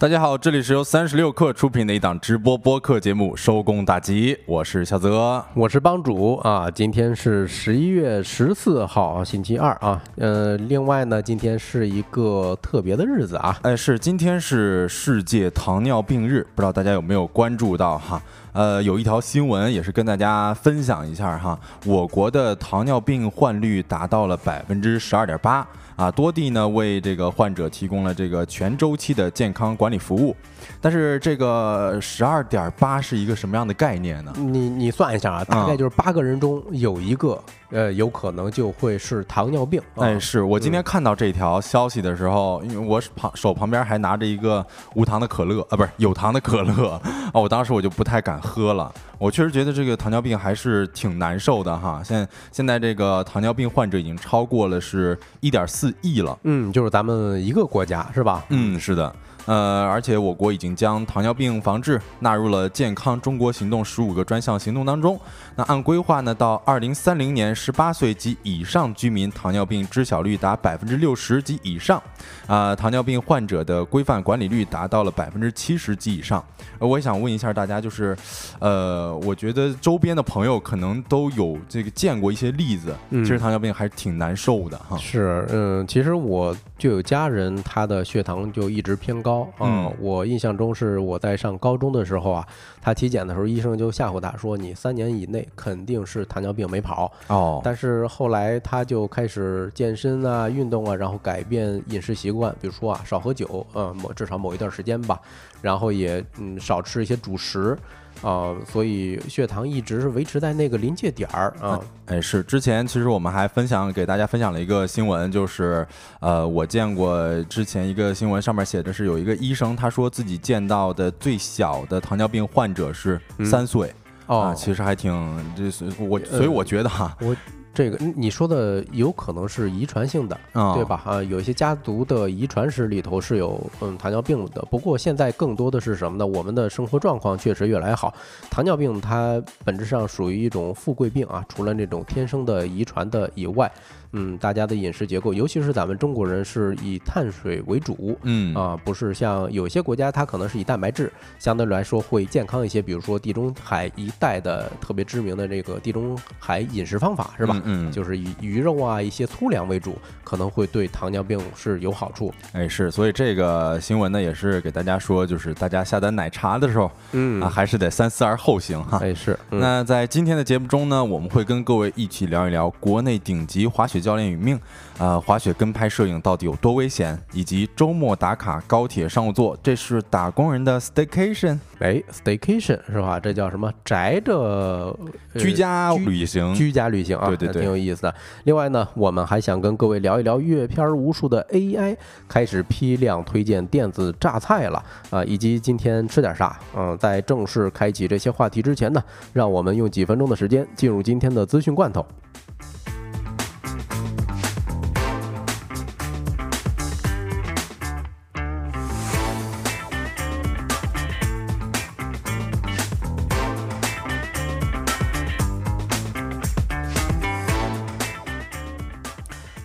大家好，这里是由三十六克出品的一档直播播客节目《收工大吉》，我是小泽，我是帮主啊。今天是十一月十四号，星期二啊。呃，另外呢，今天是一个特别的日子啊。哎，是今天是世界糖尿病日，不知道大家有没有关注到哈？呃，有一条新闻也是跟大家分享一下哈。我国的糖尿病患率达到了百分之十二点八。啊，多地呢为这个患者提供了这个全周期的健康管理服务，但是这个十二点八是一个什么样的概念呢？你你算一下啊，大概就是八个人中有一个，呃，有可能就会是糖尿病。哎，是我今天看到这条消息的时候，因为我旁手旁边还拿着一个无糖的可乐啊，不是有糖的可乐啊，我当时我就不太敢喝了。我确实觉得这个糖尿病还是挺难受的哈。现在现在这个糖尿病患者已经超过了是一点四亿了。嗯，就是咱们一个国家是吧？嗯，是的。呃，而且我国已经将糖尿病防治纳入了健康中国行动十五个专项行动当中。那按规划呢，到二零三零年，十八岁及以上居民糖尿病知晓率达百分之六十及以上，啊，糖尿病患者的规范管理率达到了百分之七十及以上。呃，我也想问一下大家，就是，呃，我觉得周边的朋友可能都有这个见过一些例子，其实糖尿病还是挺难受的哈。是，嗯，其实我就有家人，他的血糖就一直偏高。嗯，我印象中是我在上高中的时候啊，他体检的时候，医生就吓唬他说：“你三年以内肯定是糖尿病没跑。”哦，但是后来他就开始健身啊、运动啊，然后改变饮食习惯，比如说啊，少喝酒，嗯，某至少某一段时间吧，然后也嗯少吃一些主食。啊，所以血糖一直是维持在那个临界点儿啊。哎，是之前其实我们还分享给大家分享了一个新闻，就是呃，我见过之前一个新闻，上面写的是有一个医生，他说自己见到的最小的糖尿病患者是三岁啊，其实还挺这是我，所以我觉得哈。我。这个你说的有可能是遗传性的，对吧？啊，有一些家族的遗传史里头是有嗯糖尿病的。不过现在更多的是什么呢？我们的生活状况确实越来越好。糖尿病它本质上属于一种富贵病啊，除了那种天生的遗传的以外。嗯，大家的饮食结构，尤其是咱们中国人是以碳水为主，嗯啊，不是像有些国家，它可能是以蛋白质，相对来说会健康一些。比如说地中海一带的特别知名的这个地中海饮食方法，是吧？嗯，就是以鱼肉啊一些粗粮为主，可能会对糖尿病是有好处。哎，是，所以这个新闻呢也是给大家说，就是大家下单奶茶的时候，嗯啊，还是得三思而后行哈。哎，是。那在今天的节目中呢，我们会跟各位一起聊一聊国内顶级滑雪。教练与命，啊，滑雪跟拍摄影到底有多危险？以及周末打卡高铁商务座，这是打工人的 staycation，哎，staycation 是吧？这叫什么？宅着居家旅行，居家旅行啊，对对对，挺有意思的。另外呢，我们还想跟各位聊一聊阅片无数的 AI 开始批量推荐电子榨菜了啊，以及今天吃点啥？嗯，在正式开启这些话题之前呢，让我们用几分钟的时间进入今天的资讯罐头。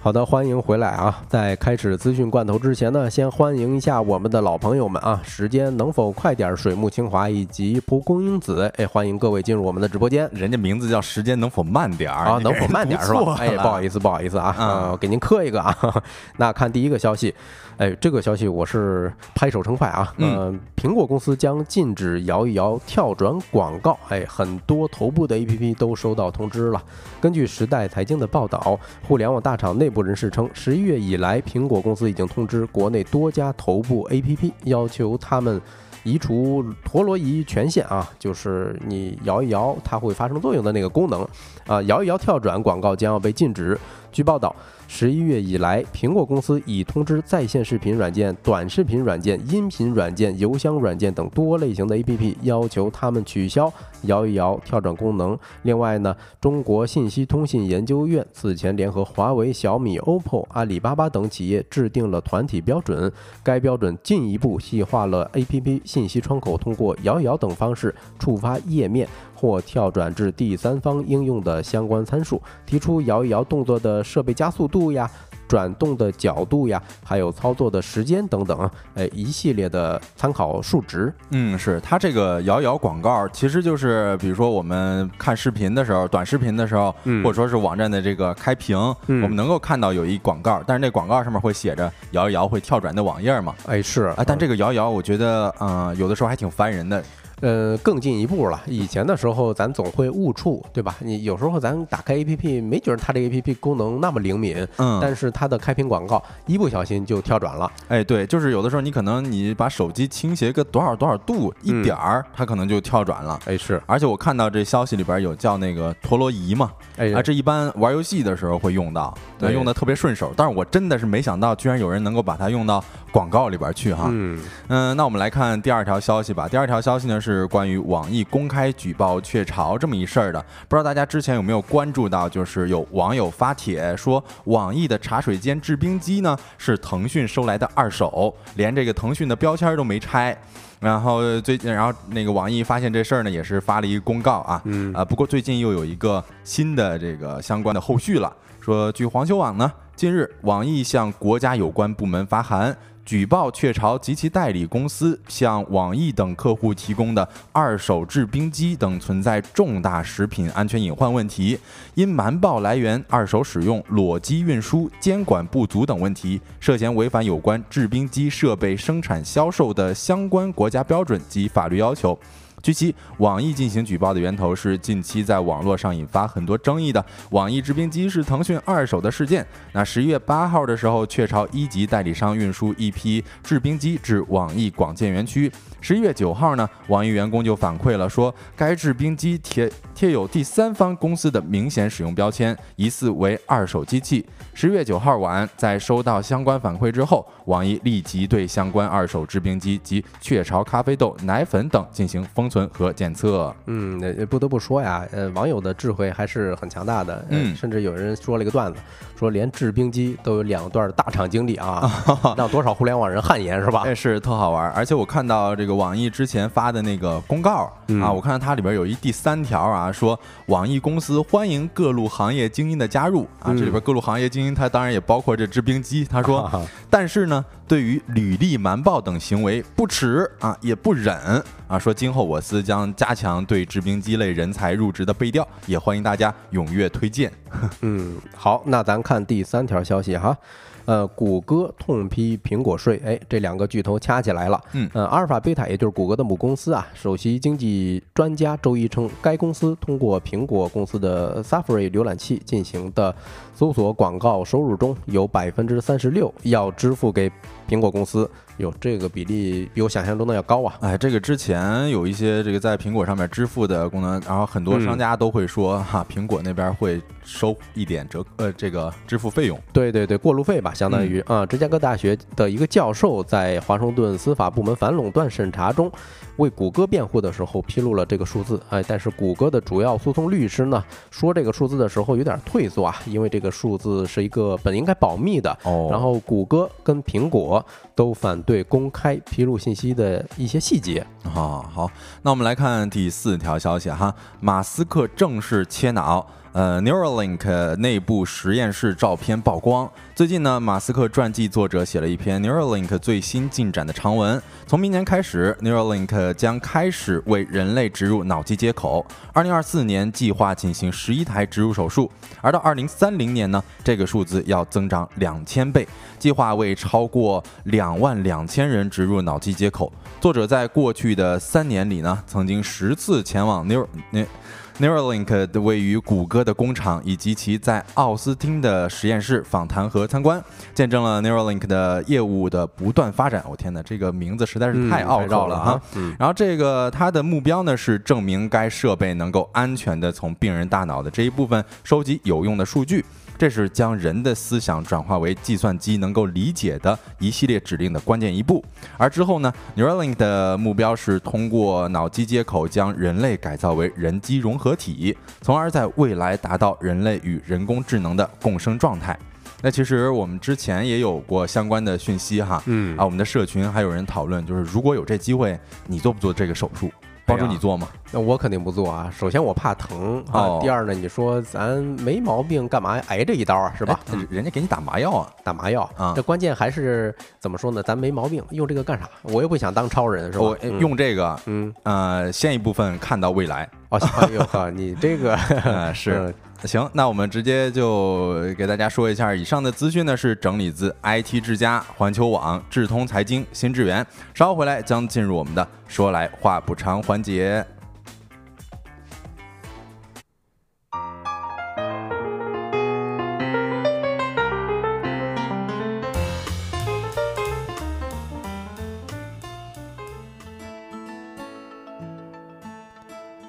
好的，欢迎回来啊！在开始资讯罐头之前呢，先欢迎一下我们的老朋友们啊！时间能否快点？水木清华以及蒲公英子，哎，欢迎各位进入我们的直播间。人家名字叫时间能否慢点儿啊？能否慢点儿是吧？哎，不好意思，不好意思啊！呃，给您磕一个啊！那看第一个消息。哎，这个消息我是拍手称快啊！嗯，苹果公司将禁止摇一摇跳转广告。哎，很多头部的 APP 都收到通知了。根据时代财经的报道，互联网大厂内部人士称，十一月以来，苹果公司已经通知国内多家头部 APP，要求他们移除陀螺仪权限啊，就是你摇一摇它会发生作用的那个功能啊，摇一摇跳转广告将要被禁止。据报道。十一月以来，苹果公司已通知在线视频软件、短视频软件、音频软件、邮箱软件等多类型的 APP，要求他们取消摇一摇跳转功能。另外呢，中国信息通信研究院此前联合华为、小米、OPPO、阿里巴巴等企业制定了团体标准，该标准进一步细化了 APP 信息窗口通过摇一摇等方式触发页面。或跳转至第三方应用的相关参数，提出摇一摇动作的设备加速度呀。转动的角度呀，还有操作的时间等等，哎，一系列的参考数值。嗯，是它这个摇一摇广告，其实就是比如说我们看视频的时候，短视频的时候，或者说是网站的这个开屏，我们能够看到有一广告，但是那广告上面会写着摇一摇会跳转的网页嘛？哎，是啊，但这个摇一摇，我觉得，嗯，有的时候还挺烦人的。呃，更进一步了。以前的时候，咱总会误触，对吧？你有时候咱打开 APP，没觉得它这 APP 功能那么灵敏，嗯，但是它的开屏广告一不小心就跳转了。哎，对，就是有的时候你可能你把手机倾斜个多少多少度，一点儿，它可能就跳转了。哎，是。而且我看到这消息里边有叫那个陀螺仪嘛，哎，啊，这一般玩游戏的时候会用到，对，用的特别顺手。但是我真的是没想到，居然有人能够把它用到广告里边去哈。嗯嗯，那我们来看第二条消息吧。第二条消息呢是关于网。易公开举报雀巢这么一事儿的，不知道大家之前有没有关注到？就是有网友发帖说，网易的茶水间制冰机呢是腾讯收来的二手，连这个腾讯的标签都没拆。然后最近，然后那个网易发现这事儿呢，也是发了一个公告啊，啊，不过最近又有一个新的这个相关的后续了，说据黄球网呢，近日网易向国家有关部门发函。举报雀巢及其代理公司向网易等客户提供的二手制冰机等存在重大食品安全隐患问题，因瞒报来源、二手使用、裸机运输、监管不足等问题，涉嫌违反有关制冰机设备生产销售的相关国家标准及法律要求。据悉，网易进行举报的源头是近期在网络上引发很多争议的网易制冰机是腾讯二手的事件。那十一月八号的时候，雀巢一级代理商运输一批制冰机至网易广建园区。十一月九号呢，网易员工就反馈了，说该制冰机贴贴有第三方公司的明显使用标签，疑似为二手机器。十月九号晚，在收到相关反馈之后，网易立即对相关二手制冰机及雀巢咖啡豆、奶粉等进行封存和检测。嗯，那不得不说呀，呃，网友的智慧还是很强大的。嗯，甚至有人说了一个段子，说连制冰机都有两段大厂经历 啊，让多少互联网人汗颜是吧？哎，是特好玩。而且我看到这个。网易之前发的那个公告啊，我看到它里边有一第三条啊，说网易公司欢迎各路行业精英的加入啊，这里边各路行业精英，它当然也包括这制冰机。他说，但是呢，对于履历瞒报等行为不耻啊，也不忍啊，说今后我司将加强对制冰机类人才入职的背调，也欢迎大家踊跃推荐。嗯，好，那咱看第三条消息哈。呃，谷歌痛批苹果税，哎，这两个巨头掐起来了。嗯，呃，阿尔法贝塔也就是谷歌的母公司啊，首席经济专家周一称，该公司通过苹果公司的 Safari 浏览器进行的搜索广告收入中有百分之三十六要支付给苹果公司。哟，这个比例比我想象中的要高啊！哎，这个之前有一些这个在苹果上面支付的功能，然后很多商家都会说哈，苹果那边会收一点折，呃，这个支付费用。对对对，过路费吧，相当于啊。芝加哥大学的一个教授在华盛顿司法部门反垄断审查中。为谷歌辩护的时候披露了这个数字，哎，但是谷歌的主要诉讼律师呢说这个数字的时候有点退缩啊，因为这个数字是一个本应该保密的。哦。然后谷歌跟苹果都反对公开披露信息的一些细节。啊，好，那我们来看第四条消息哈，马斯克正式切脑。呃，Neuralink 内部实验室照片曝光。最近呢，马斯克传记作者写了一篇 Neuralink 最新进展的长文。从明年开始，Neuralink 将开始为人类植入脑机接口。二零二四年计划进行十一台植入手术，而到二零三零年呢，这个数字要增长两千倍，计划为超过两万两千人植入脑机接口。作者在过去的三年里呢，曾经十次前往 Neur 那。Neuralink 的位于谷歌的工厂以及其在奥斯汀的实验室访谈和参观，见证了 Neuralink 的业务的不断发展。我天哪，这个名字实在是太拗口了哈！然后这个它的目标呢是证明该设备能够安全的从病人大脑的这一部分收集有用的数据。这是将人的思想转化为计算机能够理解的一系列指令的关键一步。而之后呢，Neuralink 的目标是通过脑机接口将人类改造为人机融合体，从而在未来达到人类与人工智能的共生状态。那其实我们之前也有过相关的讯息哈，嗯啊，我们的社群还有人讨论，就是如果有这机会，你做不做这个手术？帮助你做吗？那我肯定不做啊。首先我怕疼啊，第二呢，你说咱没毛病，干嘛挨这一刀啊？是吧？人家给你打麻药啊，打麻药啊。这关键还是怎么说呢？咱没毛病，用这个干啥？我又不想当超人，是吧？用这个，嗯呃，先一部分看到未来。哦，哎呦呵，你这个 是。行，那我们直接就给大家说一下，以上的资讯呢是整理自 IT 之家、环球网、智通财经、新智源。稍后回来将进入我们的说来话不长环节。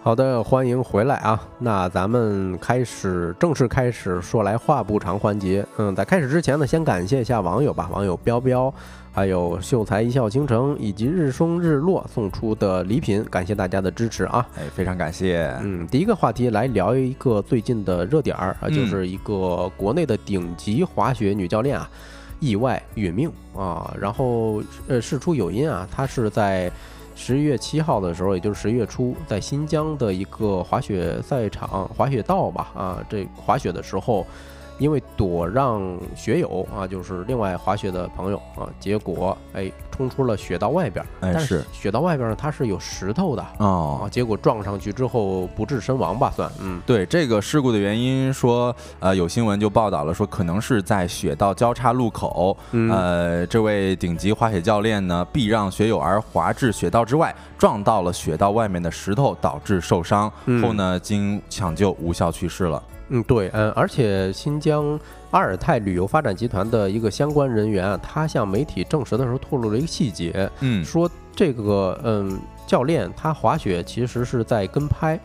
好的，欢迎回来啊！那咱们开始正式开始说来话不长环节。嗯，在开始之前呢，先感谢一下网友吧，网友彪彪，还有秀才一笑倾城以及日升日落送出的礼品，感谢大家的支持啊！哎，非常感谢。嗯，第一个话题来聊一个最近的热点儿啊，就是一个国内的顶级滑雪女教练啊，意外殒命啊，然后呃事出有因啊，她是在。十一月七号的时候，也就是十一月初，在新疆的一个滑雪赛场、滑雪道吧，啊，这滑雪的时候。因为躲让雪友啊，就是另外滑雪的朋友啊，结果哎冲出了雪道外边，但是雪道外边呢它是有石头的哦，结果撞上去之后不治身亡吧算，嗯，对这个事故的原因说，呃有新闻就报道了说可能是在雪道交叉路口，呃这位顶级滑雪教练呢避让雪友而滑至雪道之外，撞到了雪道外面的石头导致受伤，后呢经抢救无效去世了。嗯，对，嗯，而且新疆阿尔泰旅游发展集团的一个相关人员啊，他向媒体证实的时候透露了一个细节，嗯，说这个嗯教练他滑雪其实是在跟拍，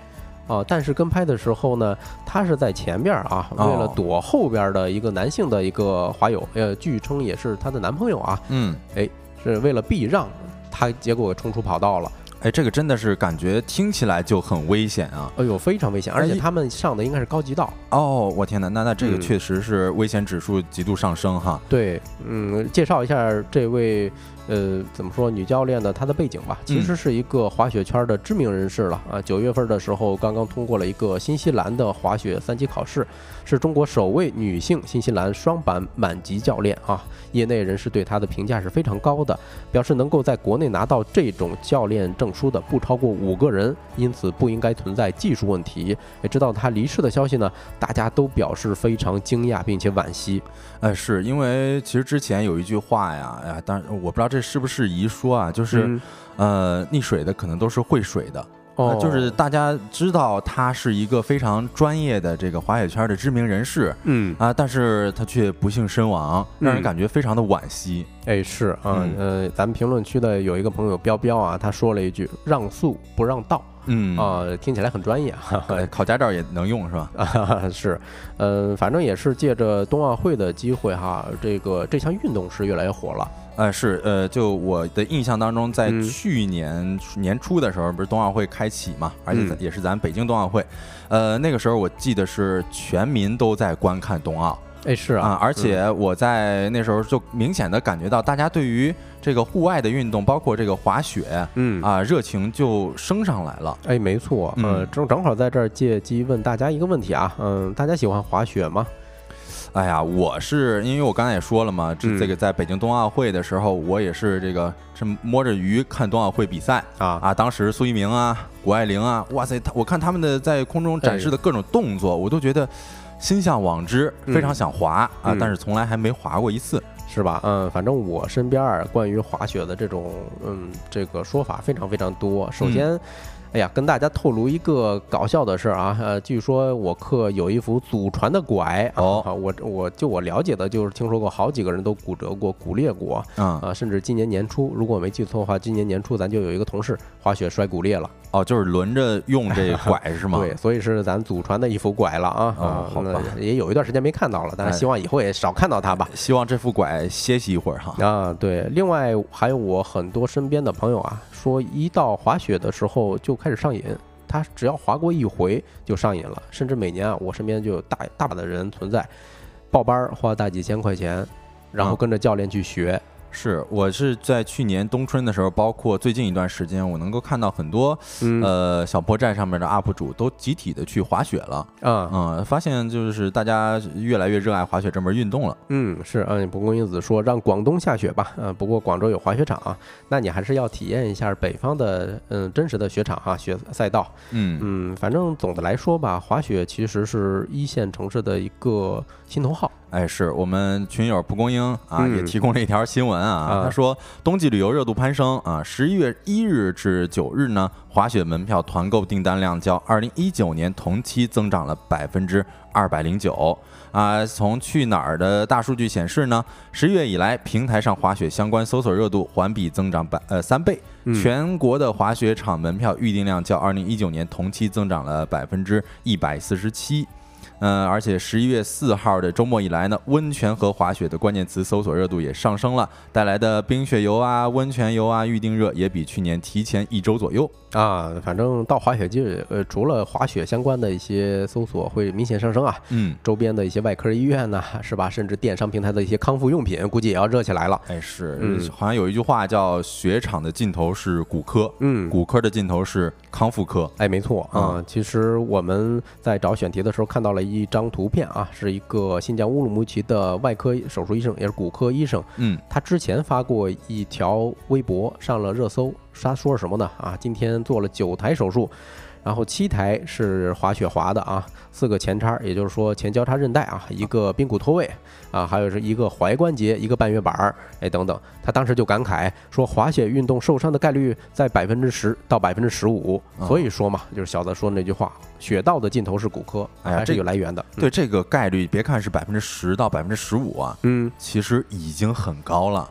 啊，但是跟拍的时候呢，他是在前边啊，为了躲后边的一个男性的一个滑友，呃，据称也是他的男朋友啊，嗯，哎，是为了避让，他结果冲出跑道了。哎，这个真的是感觉听起来就很危险啊！哎呦，非常危险，而且他们上的应该是高级道。哦，我天哪，那那这个确实是危险指数极度上升哈。对，嗯，介绍一下这位。呃，怎么说女教练的她的背景吧，其实是一个滑雪圈的知名人士了啊。九月份的时候，刚刚通过了一个新西兰的滑雪三级考试，是中国首位女性新西兰双板满级教练啊。业内人士对她的评价是非常高的，表示能够在国内拿到这种教练证书的不超过五个人，因此不应该存在技术问题。也知道她离世的消息呢，大家都表示非常惊讶并且惋惜。哎，是因为其实之前有一句话呀，哎呀，当然我不知道这是不是一说啊，就是，呃，溺水的可能都是会水的，哦，就是大家知道他是一个非常专业的这个滑雪圈的知名人士，嗯啊，但是他却不幸身亡，让人感觉非常的惋惜。哎，是啊，呃，咱们评论区的有一个朋友彪彪啊，他说了一句“让速不让道”。嗯啊，听起来很专业，考驾照也能用是吧？是，呃，反正也是借着冬奥会的机会哈，这个这项运动是越来越火了。呃，是，呃，就我的印象当中，在去年年初的时候，不是冬奥会开启嘛，而且也是咱北京冬奥会，呃，那个时候我记得是全民都在观看冬奥。哎，是啊，而且我在那时候就明显的感觉到，大家对于这个户外的运动，包括这个滑雪，嗯啊，热情就升上来了。哎，没错，嗯，正正好在这儿借机问大家一个问题啊，嗯，大家喜欢滑雪吗？哎呀，我是因为我刚才也说了嘛，这这个在北京冬奥会的时候，我也是这个是摸着鱼看冬奥会比赛啊啊！当时苏一鸣啊，谷爱凌啊，哇塞，他我看他们的在空中展示的各种动作，我都觉得。心向往之，非常想滑啊，但是从来还没滑过一次，是吧？嗯，反正我身边儿关于滑雪的这种，嗯，这个说法非常非常多。首先。哎呀，跟大家透露一个搞笑的事儿啊，呃，据说我课有一幅祖传的拐哦，我我就我了解的就是听说过好几个人都骨折过、骨裂过，啊，甚至今年年初，如果我没记错的话，今年年初咱就有一个同事滑雪摔骨裂了，哦，就是轮着用这拐 是吗？对，所以是咱祖传的一副拐了啊，啊，好吧，也有一段时间没看到了，但是希望以后也少看到它吧。希望这副拐歇息一会儿哈。啊，对，另外还有我很多身边的朋友啊。说一到滑雪的时候就开始上瘾，他只要滑过一回就上瘾了，甚至每年啊，我身边就有大大把的人存在，报班花大几千块钱，然后跟着教练去学，是我是在去年冬春的时候，包括最近一段时间，我能够看到很多呃小破站上面的 UP 主都集体的去滑雪了嗯，嗯，发现就是大家越来越热爱滑雪这门运动了。嗯，是，嗯，蒲公英子说让广东下雪吧，嗯，不过广州有滑雪场啊，那你还是要体验一下北方的嗯真实的雪场哈，雪赛道。嗯嗯，反正总的来说吧，滑雪其实是一线城市的一个心头好。哎，是我们群友蒲公英啊，也提供了一条新闻啊。他说，冬季旅游热度攀升啊，十一月一日至九日呢，滑雪门票团购订单量较二零一九年同期增长了百分之二百零九啊。从去哪儿的大数据显示呢，十一月以来，平台上滑雪相关搜索热度环比增长百呃三倍，全国的滑雪场门票预订量较二零一九年同期增长了百分之一百四十七。嗯，而且十一月四号的周末以来呢，温泉和滑雪的关键词搜索热度也上升了，带来的冰雪游啊、温泉游啊预订热也比去年提前一周左右。啊，反正到滑雪季，呃，除了滑雪相关的一些搜索会明显上升啊，嗯，周边的一些外科医院呢，是吧？甚至电商平台的一些康复用品，估计也要热起来了。哎，是，好像有一句话叫“雪场的尽头是骨科”，嗯，骨科的尽头是康复科。哎，没错啊。其实我们在找选题的时候看到了一张图片啊，是一个新疆乌鲁木齐的外科手术医生，也是骨科医生，嗯，他之前发过一条微博上了热搜。他说什么呢？啊，今天做了九台手术，然后七台是滑雪滑的啊，四个前叉，也就是说前交叉韧带啊，一个髌骨脱位啊，还有是一个踝关节，一个半月板儿，哎等等。他当时就感慨说，滑雪运动受伤的概率在百分之十到百分之十五。所以说嘛，就是小泽说的那句话，雪道的尽头是骨科，还是有来源的。对这个概率，别看是百分之十到百分之十五啊，嗯，其实已经很高了。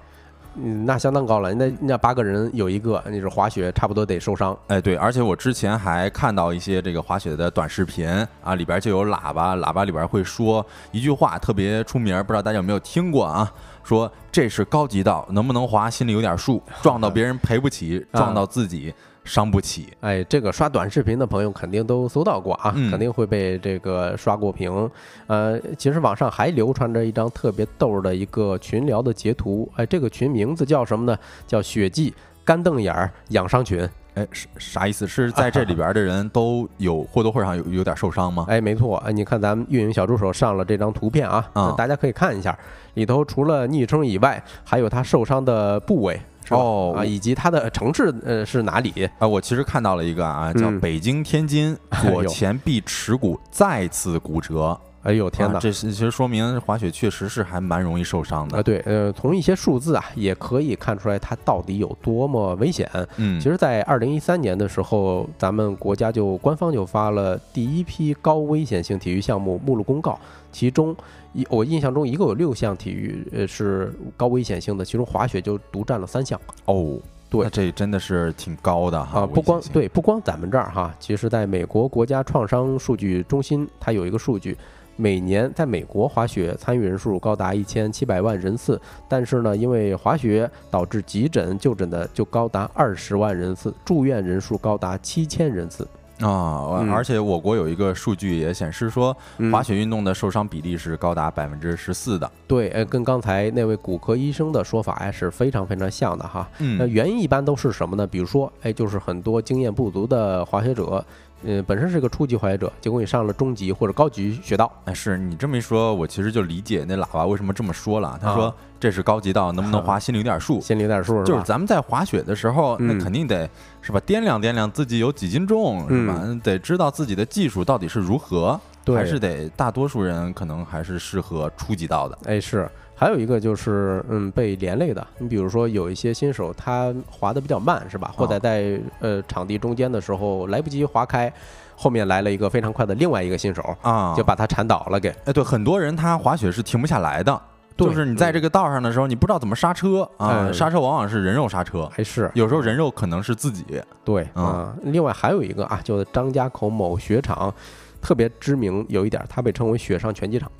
嗯，那相当高了。那那八个人有一个，那是滑雪差不多得受伤。哎，对，而且我之前还看到一些这个滑雪的短视频啊，里边就有喇叭，喇叭里边会说一句话特别出名，不知道大家有没有听过啊？说这是高级道，能不能滑心里有点数，撞到 别人赔不起，撞到自己。伤不起，哎，这个刷短视频的朋友肯定都搜到过啊，肯定会被这个刷过屏。呃，其实网上还流传着一张特别逗的一个群聊的截图，哎，这个群名字叫什么呢？叫“血迹干瞪眼儿养伤群”。哎，是啥意思？是在这里边的人都有或多或少有有点受伤吗？哎，没错，哎，你看咱们运营小助手上了这张图片啊，大家可以看一下，里头除了昵称以外，还有他受伤的部位。哦啊，以及它的城市呃是哪里啊？我其实看到了一个啊，叫北京天津左前臂耻骨再次骨折。哎呦天哪！这是其实说明滑雪确实是还蛮容易受伤的啊。对，呃，从一些数字啊，也可以看出来它到底有多么危险。嗯，其实，在二零一三年的时候，咱们国家就官方就发了第一批高危险性体育项目目录公告，其中。一我印象中一共有六项体育呃是高危险性的，其中滑雪就独占了三项哦。对，这真的是挺高的哈。不光对，不光咱们这儿哈，其实在美国国家创伤数据中心，它有一个数据，每年在美国滑雪参与人数高达一千七百万人次，但是呢，因为滑雪导致急诊就诊的就高达二十万人次，住院人数高达七千人次。啊，而且我国有一个数据也显示说，滑雪运动的受伤比例是高达百分之十四的。对，呃，跟刚才那位骨科医生的说法呀是非常非常像的哈。那原因一般都是什么呢？比如说，哎，就是很多经验不足的滑雪者。嗯，本身是个初级滑雪者，结果你上了中级或者高级雪道。哎，是你这么一说，我其实就理解那喇叭为什么这么说了。他说这是高级道，能不能滑心里有点数？心里有点数，就是咱们在滑雪的时候，那肯定得是吧？掂量掂量自己有几斤重，是吧？得知道自己的技术到底是如何，还是得大多数人可能还是适合初级道的。哎，是。还有一个就是，嗯，被连累的。你比如说，有一些新手他滑的比较慢，是吧？或者在呃场地中间的时候来不及滑开，后面来了一个非常快的另外一个新手啊，就把他铲倒了。给哎，对，很多人他滑雪是停不下来的，就是你在这个道上的时候，你不知道怎么刹车啊，刹车往往是人肉刹车，还是有时候人肉可能是自己。对啊，另外还有一个啊，就是张家口某雪场特别知名，有一点它被称为“雪上拳击场”。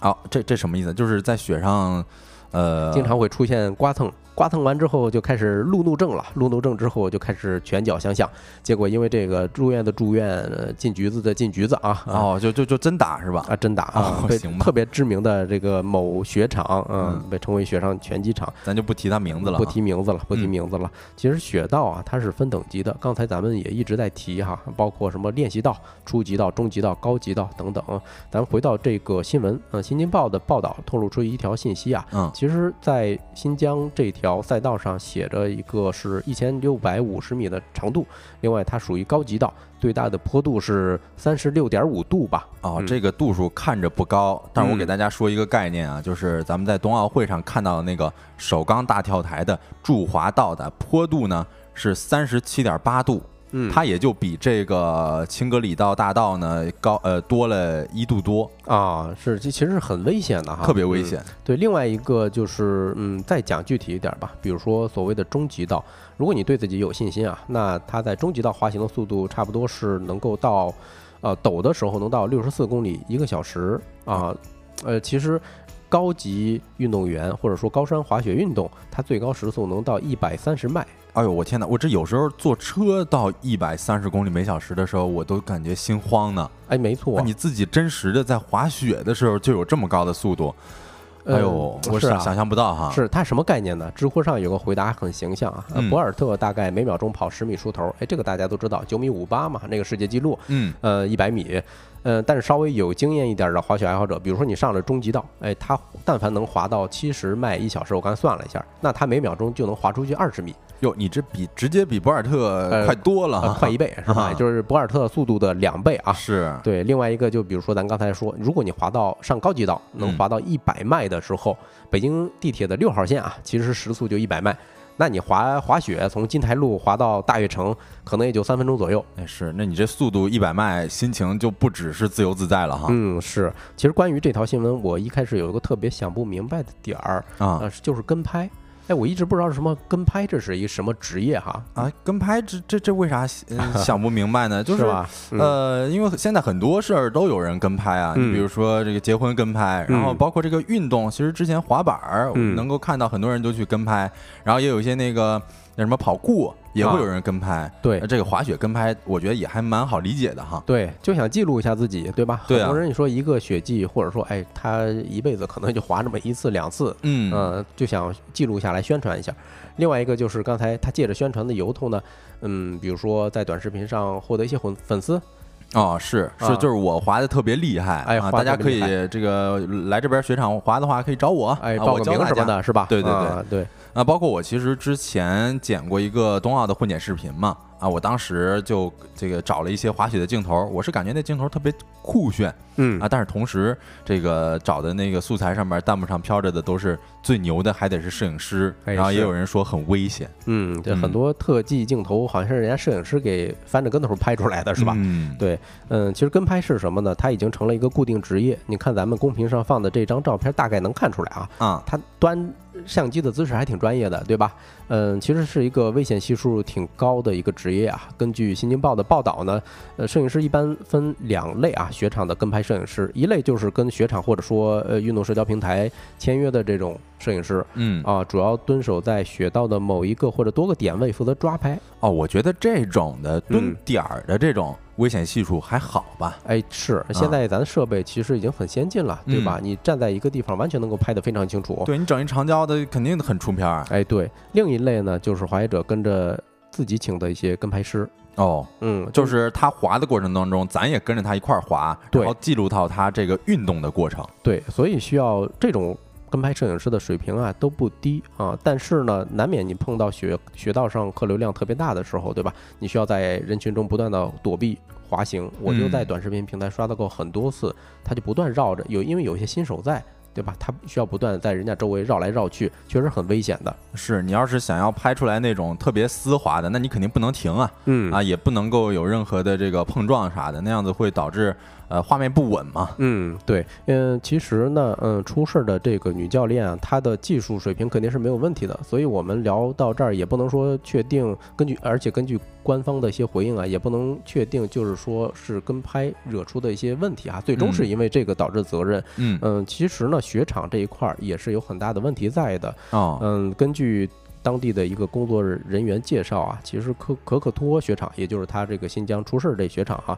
好，这这什么意思？就是在雪上，呃，经常会出现刮蹭刮蹭完之后就开始路怒症了，路怒症之后就开始拳脚相向，结果因为这个住院的住院，进局子的进局子啊，哦，就就就真打是吧？啊，真打啊，被特别知名的这个某雪场，嗯，被称为雪上拳击场，咱就不提他名字了，不提名字了，不提名字了。其实雪道啊，它是分等级的，刚才咱们也一直在提哈，包括什么练习道、初级道、中级道、高级道等等。咱回到这个新闻，嗯，新京报的报道透露出一条信息啊，嗯，其实，在新疆这条赛道上写着一个是一千六百五十米的长度，另外它属于高级道，最大的坡度是三十六点五度吧？哦，这个度数看着不高，但是我给大家说一个概念啊，就是咱们在冬奥会上看到的那个首钢大跳台的驻华道的坡度呢是三十七点八度。嗯，它也就比这个青格里道大道呢高呃多了一度多。啊，是这其实是很危险的哈，特别危险。对，另外一个就是嗯，再讲具体一点吧，比如说所谓的中级道，如果你对自己有信心啊，那它在中级道滑行的速度差不多是能够到呃陡的时候能到六十四公里一个小时啊，呃，其实高级运动员或者说高山滑雪运动，它最高时速能到一百三十迈。哎呦，我天哪！我这有时候坐车到一百三十公里每小时的时候，我都感觉心慌呢。哎，没错，你自己真实的在滑雪的时候就有这么高的速度，哎呦，我想想象不到哈。是它什么概念呢？知乎上有个回答很形象啊，博尔特大概每秒钟跑十米出头，哎，这个大家都知道，九米五八嘛，那个世界纪录。嗯，呃，一百米。嗯，但是稍微有经验一点的滑雪爱好者，比如说你上了中级道，哎，他但凡能滑到七十迈一小时，我刚才算了一下，那他每秒钟就能滑出去二十米。哟，你这比直接比博尔特快多了，快一倍是吧？就是博尔特速度的两倍啊。是对。另外一个就比如说咱刚才说，如果你滑到上高级道，能滑到一百迈的时候，北京地铁的六号线啊，其实时速就一百迈。那你滑滑雪从金台路滑到大悦城，可能也就三分钟左右。哎，是，那你这速度一百迈，心情就不只是自由自在了哈。嗯，是。其实关于这条新闻，我一开始有一个特别想不明白的点儿啊，就是跟拍。哎，我一直不知道是什么跟拍，这是一什么职业哈？啊，跟拍这这这为啥想不明白呢？就是吧？呃，因为现在很多事儿都有人跟拍啊，你比如说这个结婚跟拍，然后包括这个运动，其实之前滑板儿能够看到很多人都去跟拍，然后也有一些那个。那什么跑酷也会有人跟拍，对，这个滑雪跟拍，我觉得也还蛮好理解的哈。对，就想记录一下自己，对吧？对啊。很多人你说一个雪季，或者说哎，他一辈子可能就滑这么一次两次，嗯呃，就想记录下来宣传一下。另外一个就是刚才他借着宣传的由头呢，嗯，比如说在短视频上获得一些粉粉丝。哦，是是，就是我滑的特别厉害，哎，大家可以这个来这边雪场滑的话，可以找我，哎，报个名什么的，是吧？对对对对。啊，包括我其实之前剪过一个冬奥的混剪视频嘛，啊，我当时就这个找了一些滑雪的镜头，我是感觉那镜头特别酷炫，嗯啊，但是同时这个找的那个素材上面弹幕上飘着的都是最牛的，还得是摄影师，然后也有人说很危险，嗯，对，很多特技镜头好像是人家摄影师给翻着跟头拍出来的，是吧？嗯，对，嗯，其实跟拍是什么呢？它已经成了一个固定职业。你看咱们公屏上放的这张照片，大概能看出来啊，啊，他端。相机的姿势还挺专业的，对吧？嗯，其实是一个危险系数挺高的一个职业啊。根据《新京报》的报道呢，呃，摄影师一般分两类啊，雪场的跟拍摄影师，一类就是跟雪场或者说呃运动社交平台签约的这种摄影师，嗯啊，主要蹲守在雪道的某一个或者多个点位负责抓拍。哦，我觉得这种的蹲点儿的这种。危险系数还好吧？哎，是现在咱设备其实已经很先进了，对吧？你站在一个地方，完全能够拍得非常清楚。对你整一长焦的，肯定很出片儿。哎，对。另一类呢，就是滑雪者跟着自己请的一些跟拍师。哦，嗯，就是他滑的过程当中，咱也跟着他一块儿滑，然后记录到他这个运动的过程。对，所以需要这种。跟拍摄影师的水平啊都不低啊，但是呢，难免你碰到雪雪道上客流量特别大的时候，对吧？你需要在人群中不断的躲避滑行。我就在短视频平台刷到过很多次，他就不断绕着，有因为有些新手在，对吧？他需要不断在人家周围绕来绕去，确实很危险的。是你要是想要拍出来那种特别丝滑的，那你肯定不能停啊，嗯啊，也不能够有任何的这个碰撞啥的，那样子会导致。呃，画面不稳嘛？嗯，对，嗯，其实呢，嗯，出事的这个女教练啊，她的技术水平肯定是没有问题的。所以我们聊到这儿，也不能说确定，根据而且根据官方的一些回应啊，也不能确定就是说是跟拍惹出的一些问题啊，最终是因为这个导致责任。嗯嗯，其实呢，雪场这一块儿也是有很大的问题在的。哦，嗯，根据。当地的一个工作人员介绍啊，其实可可可托雪场，也就是他这个新疆出事儿这雪场哈，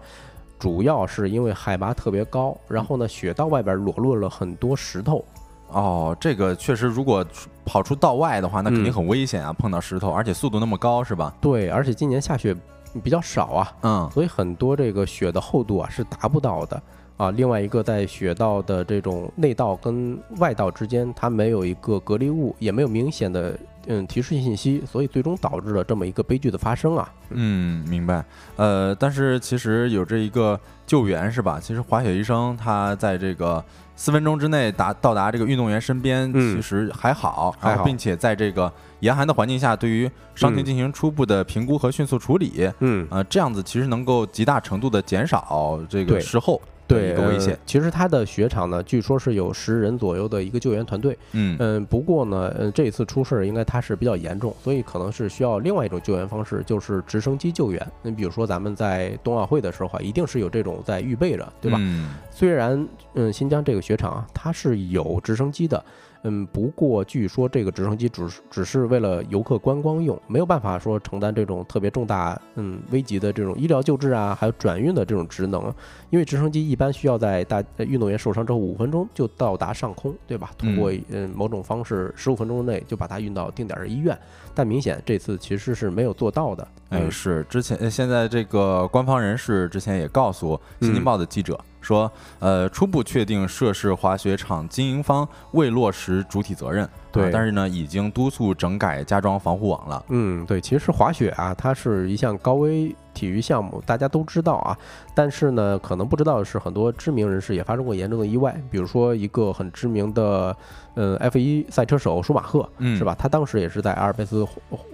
主要是因为海拔特别高，然后呢雪道外边裸露了很多石头。哦，这个确实，如果跑出道外的话，那肯定很危险啊！碰到石头，而且速度那么高，是吧？对，而且今年下雪比较少啊，嗯，所以很多这个雪的厚度啊是达不到的啊。另外一个，在雪道的这种内道跟外道之间，它没有一个隔离物，也没有明显的嗯提示信息，所以最终导致了这么一个悲剧的发生啊。嗯，明白。呃，但是其实有这一个救援是吧？其实滑雪医生他在这个。四分钟之内达到达这个运动员身边，其实还好，还好，并且在这个严寒的环境下，对于伤情进行初步的评估和迅速处理。嗯，呃，这样子其实能够极大程度的减少这个事后。对一个危险，其实它的雪场呢，据说是有十人左右的一个救援团队。嗯嗯，不过呢，呃，这次出事儿应该它是比较严重，所以可能是需要另外一种救援方式，就是直升机救援。你比如说咱们在冬奥会的时候啊，一定是有这种在预备着，对吧？嗯。虽然嗯，新疆这个雪场啊，它是有直升机的。嗯，不过据说这个直升机只是只是为了游客观光用，没有办法说承担这种特别重大、嗯危急的这种医疗救治啊，还有转运的这种职能。因为直升机一般需要在大运动员受伤之后五分钟就到达上空，对吧？通过嗯某种方式，十五分钟内就把它运到定点的医院。但明显这次其实是没有做到的。哎，是之前现在这个官方人士之前也告诉《新京报》的记者。说，呃，初步确定涉事滑雪场经营方未落实主体责任，对，但是呢，已经督促整改加装防护网了。嗯，对，其实滑雪啊，它是一项高危体育项目，大家都知道啊，但是呢，可能不知道的是，很多知名人士也发生过严重的意外，比如说一个很知名的。呃，F 一赛车手舒马赫，是吧？他当时也是在阿尔卑斯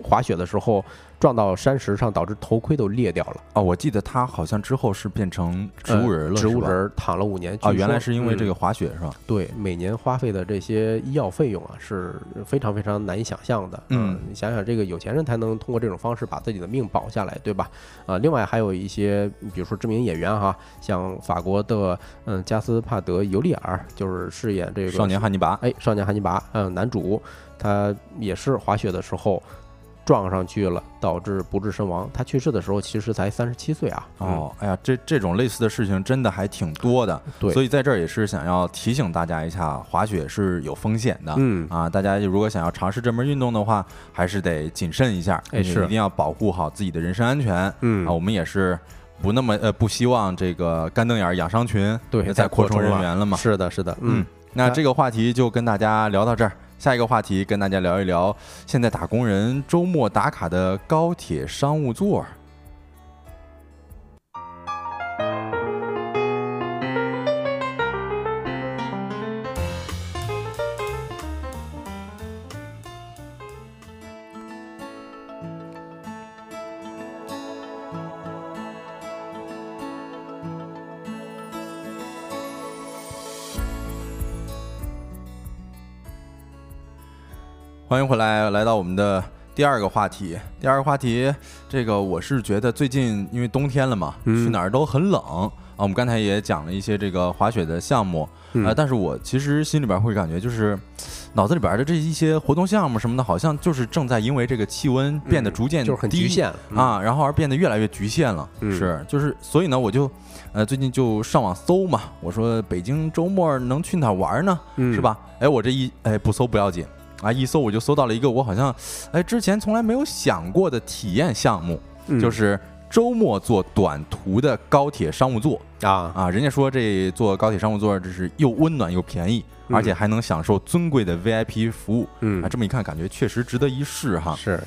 滑雪的时候撞到山石上，导致头盔都裂掉了。哦，我记得他好像之后是变成植物人了，植物人躺了五年。啊，原来是因为这个滑雪是吧？对，每年花费的这些医药费用啊，是非常非常难以想象的。嗯，你想想，这个有钱人才能通过这种方式把自己的命保下来，对吧？啊，另外还有一些，比如说知名演员哈，像法国的嗯加斯帕德尤利尔，就是饰演这个少年汉尼拔。哎，少。年汉尼拔，嗯，男主，他也是滑雪的时候撞上去了，导致不治身亡。他去世的时候其实才三十七岁啊。哦，哎呀，这这种类似的事情真的还挺多的。对，所以在这儿也是想要提醒大家一下，滑雪是有风险的。嗯啊，大家如果想要尝试这门运动的话，还是得谨慎一下，哎，是一定要保护好自己的人身安全。嗯啊，我们也是不那么呃不希望这个干瞪眼养伤群对再扩充人员了嘛。是的，是的，嗯。那这个话题就跟大家聊到这儿，下一个话题跟大家聊一聊现在打工人周末打卡的高铁商务座。欢迎回来，来到我们的第二个话题。第二个话题，这个我是觉得最近因为冬天了嘛，去哪儿都很冷啊。我们刚才也讲了一些这个滑雪的项目啊，但是我其实心里边会感觉，就是脑子里边的这一些活动项目什么的，好像就是正在因为这个气温变得逐渐就是很局限啊，然后而变得越来越局限了。是，就是所以呢，我就呃最近就上网搜嘛，我说北京周末能去哪玩呢？是吧？哎，我这一哎不搜不要紧。啊！一搜我就搜到了一个我好像，哎，之前从来没有想过的体验项目，就是周末坐短途的高铁商务座啊啊！人家说这坐高铁商务座这是又温暖又便宜。而且还能享受尊贵的 VIP 服务，嗯啊，这么一看，感觉确实值得一试哈。是，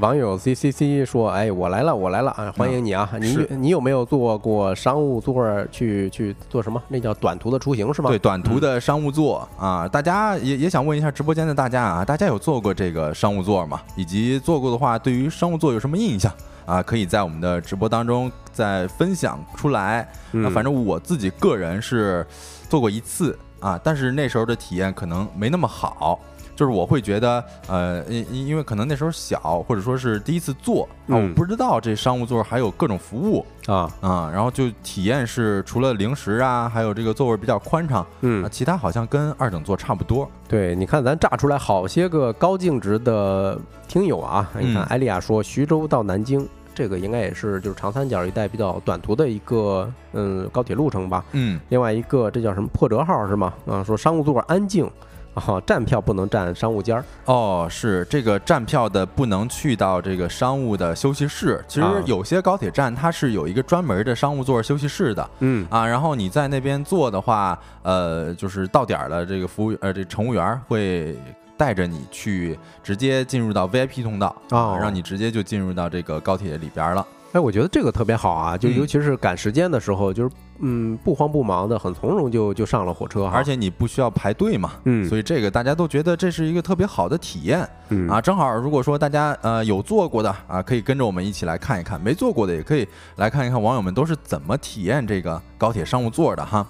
网友 C C C 说：“哎，我来了，我来了啊，欢迎你啊！你你有没有坐过商务座去去做什么？那叫短途的出行是吗？对，短途的商务座啊，大家也也想问一下直播间的大家啊，大家有坐过这个商务座吗？以及坐过的话，对于商务座有什么印象啊？可以在我们的直播当中再分享出来。啊，反正我自己个人是坐过一次。”啊，但是那时候的体验可能没那么好，就是我会觉得，呃，因因为可能那时候小，或者说是第一次坐啊，嗯我不知道这商务座还有各种服务啊，啊，然后就体验是除了零食啊，还有这个座位比较宽敞，嗯啊，，其他好像跟二等座差不多。对，你看咱炸出来好些个高净值的听友啊，你看嗯艾丽亚说徐州到南京。这个应该也是就是长三角一带比较短途的一个嗯高铁路程吧。嗯，另外一个这叫什么破折号是吗？啊，说商务座安静，啊，站票不能站商务间儿。哦，是这个站票的不能去到这个商务的休息室。其实啊有些高铁站它是有一个专门的商务座休息室的。嗯啊，然后你在那边坐的话，呃，就是到点儿了，这个服务呃，这乘务员儿会带着你去直接进入到 VIP 通道哦啊，让你直接就进入到这个高铁里边儿了。哎，我觉得这个特别好啊，就嗯尤其是赶时间的时候，就是嗯不慌不忙的，很从容就就上了火车哈。而且你不需要排队嘛，嗯所以这个大家都觉得这是一个特别好的体验嗯啊。正好如果说大家呃有坐过的啊，可以跟着我们一起来看一看；没坐过的也可以来看一看网友们都是怎么体验这个高铁商务座的哈。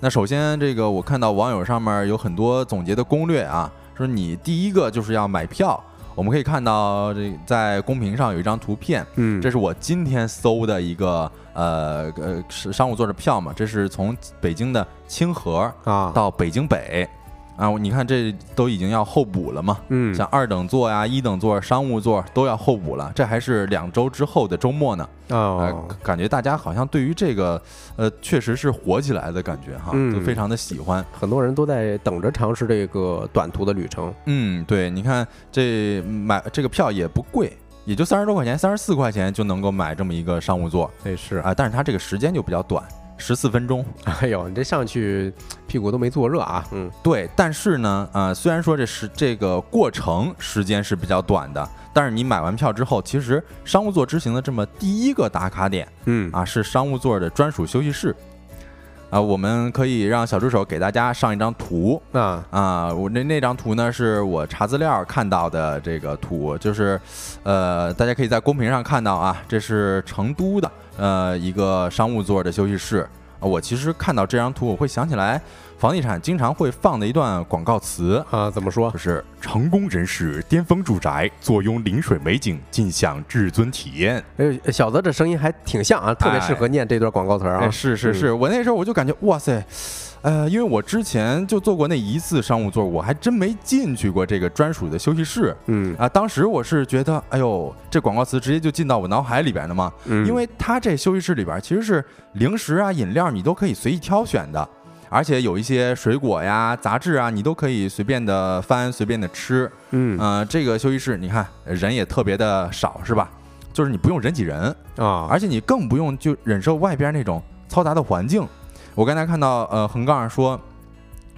那首先这个我看到网友上面有很多总结的攻略啊，说你第一个就是要买票。我们可以看到这在公屏上有一张图片，嗯这是我今天搜的一个呃呃是商务座的票嘛，这是从北京的清河啊到北京北啊，你看这都已经要候补了嘛，嗯像二等座呀、一等座、商务座都要候补了，这还是两周之后的周末呢。呃哦，感觉大家好像对于这个呃确实是火起来的感觉哈，嗯都非常的喜欢。很多人都在等着尝试这个短途的旅程。嗯，对，你看这买这个票也不贵。也就三十多块钱，三十四块钱就能够买这么一个商务座哎是，啊，但是它这个时间就比较短，十四分钟。哎呦，你这上去屁股都没坐热啊。嗯对，但是呢，呃，虽然说这时这个过程时间是比较短的，但是你买完票之后，其实商务座之行的这么第一个打卡点嗯啊，是商务座的专属休息室。啊，我们可以让小助手给大家上一张图啊啊，我那那张图呢是我查资料看到的这个图，就是，呃，大家可以在公屏上看到啊，这是成都的呃一个商务座的休息室。啊我其实看到这张图，我会想起来房地产经常会放的一段广告词，啊，怎么说就？是成功人士巅峰住宅，坐拥临水美景，尽享至尊体验。哎，小泽这声音还挺像啊，特别适合念这段广告词啊。是是是，我那时候我就感觉哇塞，呃，因为我之前就坐过那一次商务座，我还真没进去过这个专属的休息室嗯啊。当时我是觉得，哎呦，这广告词直接就进到我脑海里边的嘛，嗯，因为它这休息室里边其实是零食啊、饮料你都可以随意挑选的。而且有一些水果呀、杂志啊，你都可以随便的翻、随便的吃。嗯呃，这个休息室你看人也特别的少，是吧？就是你不用人挤人，啊，而且你更不用就忍受外边那种嘈杂的环境。我刚才看到呃横杠上说。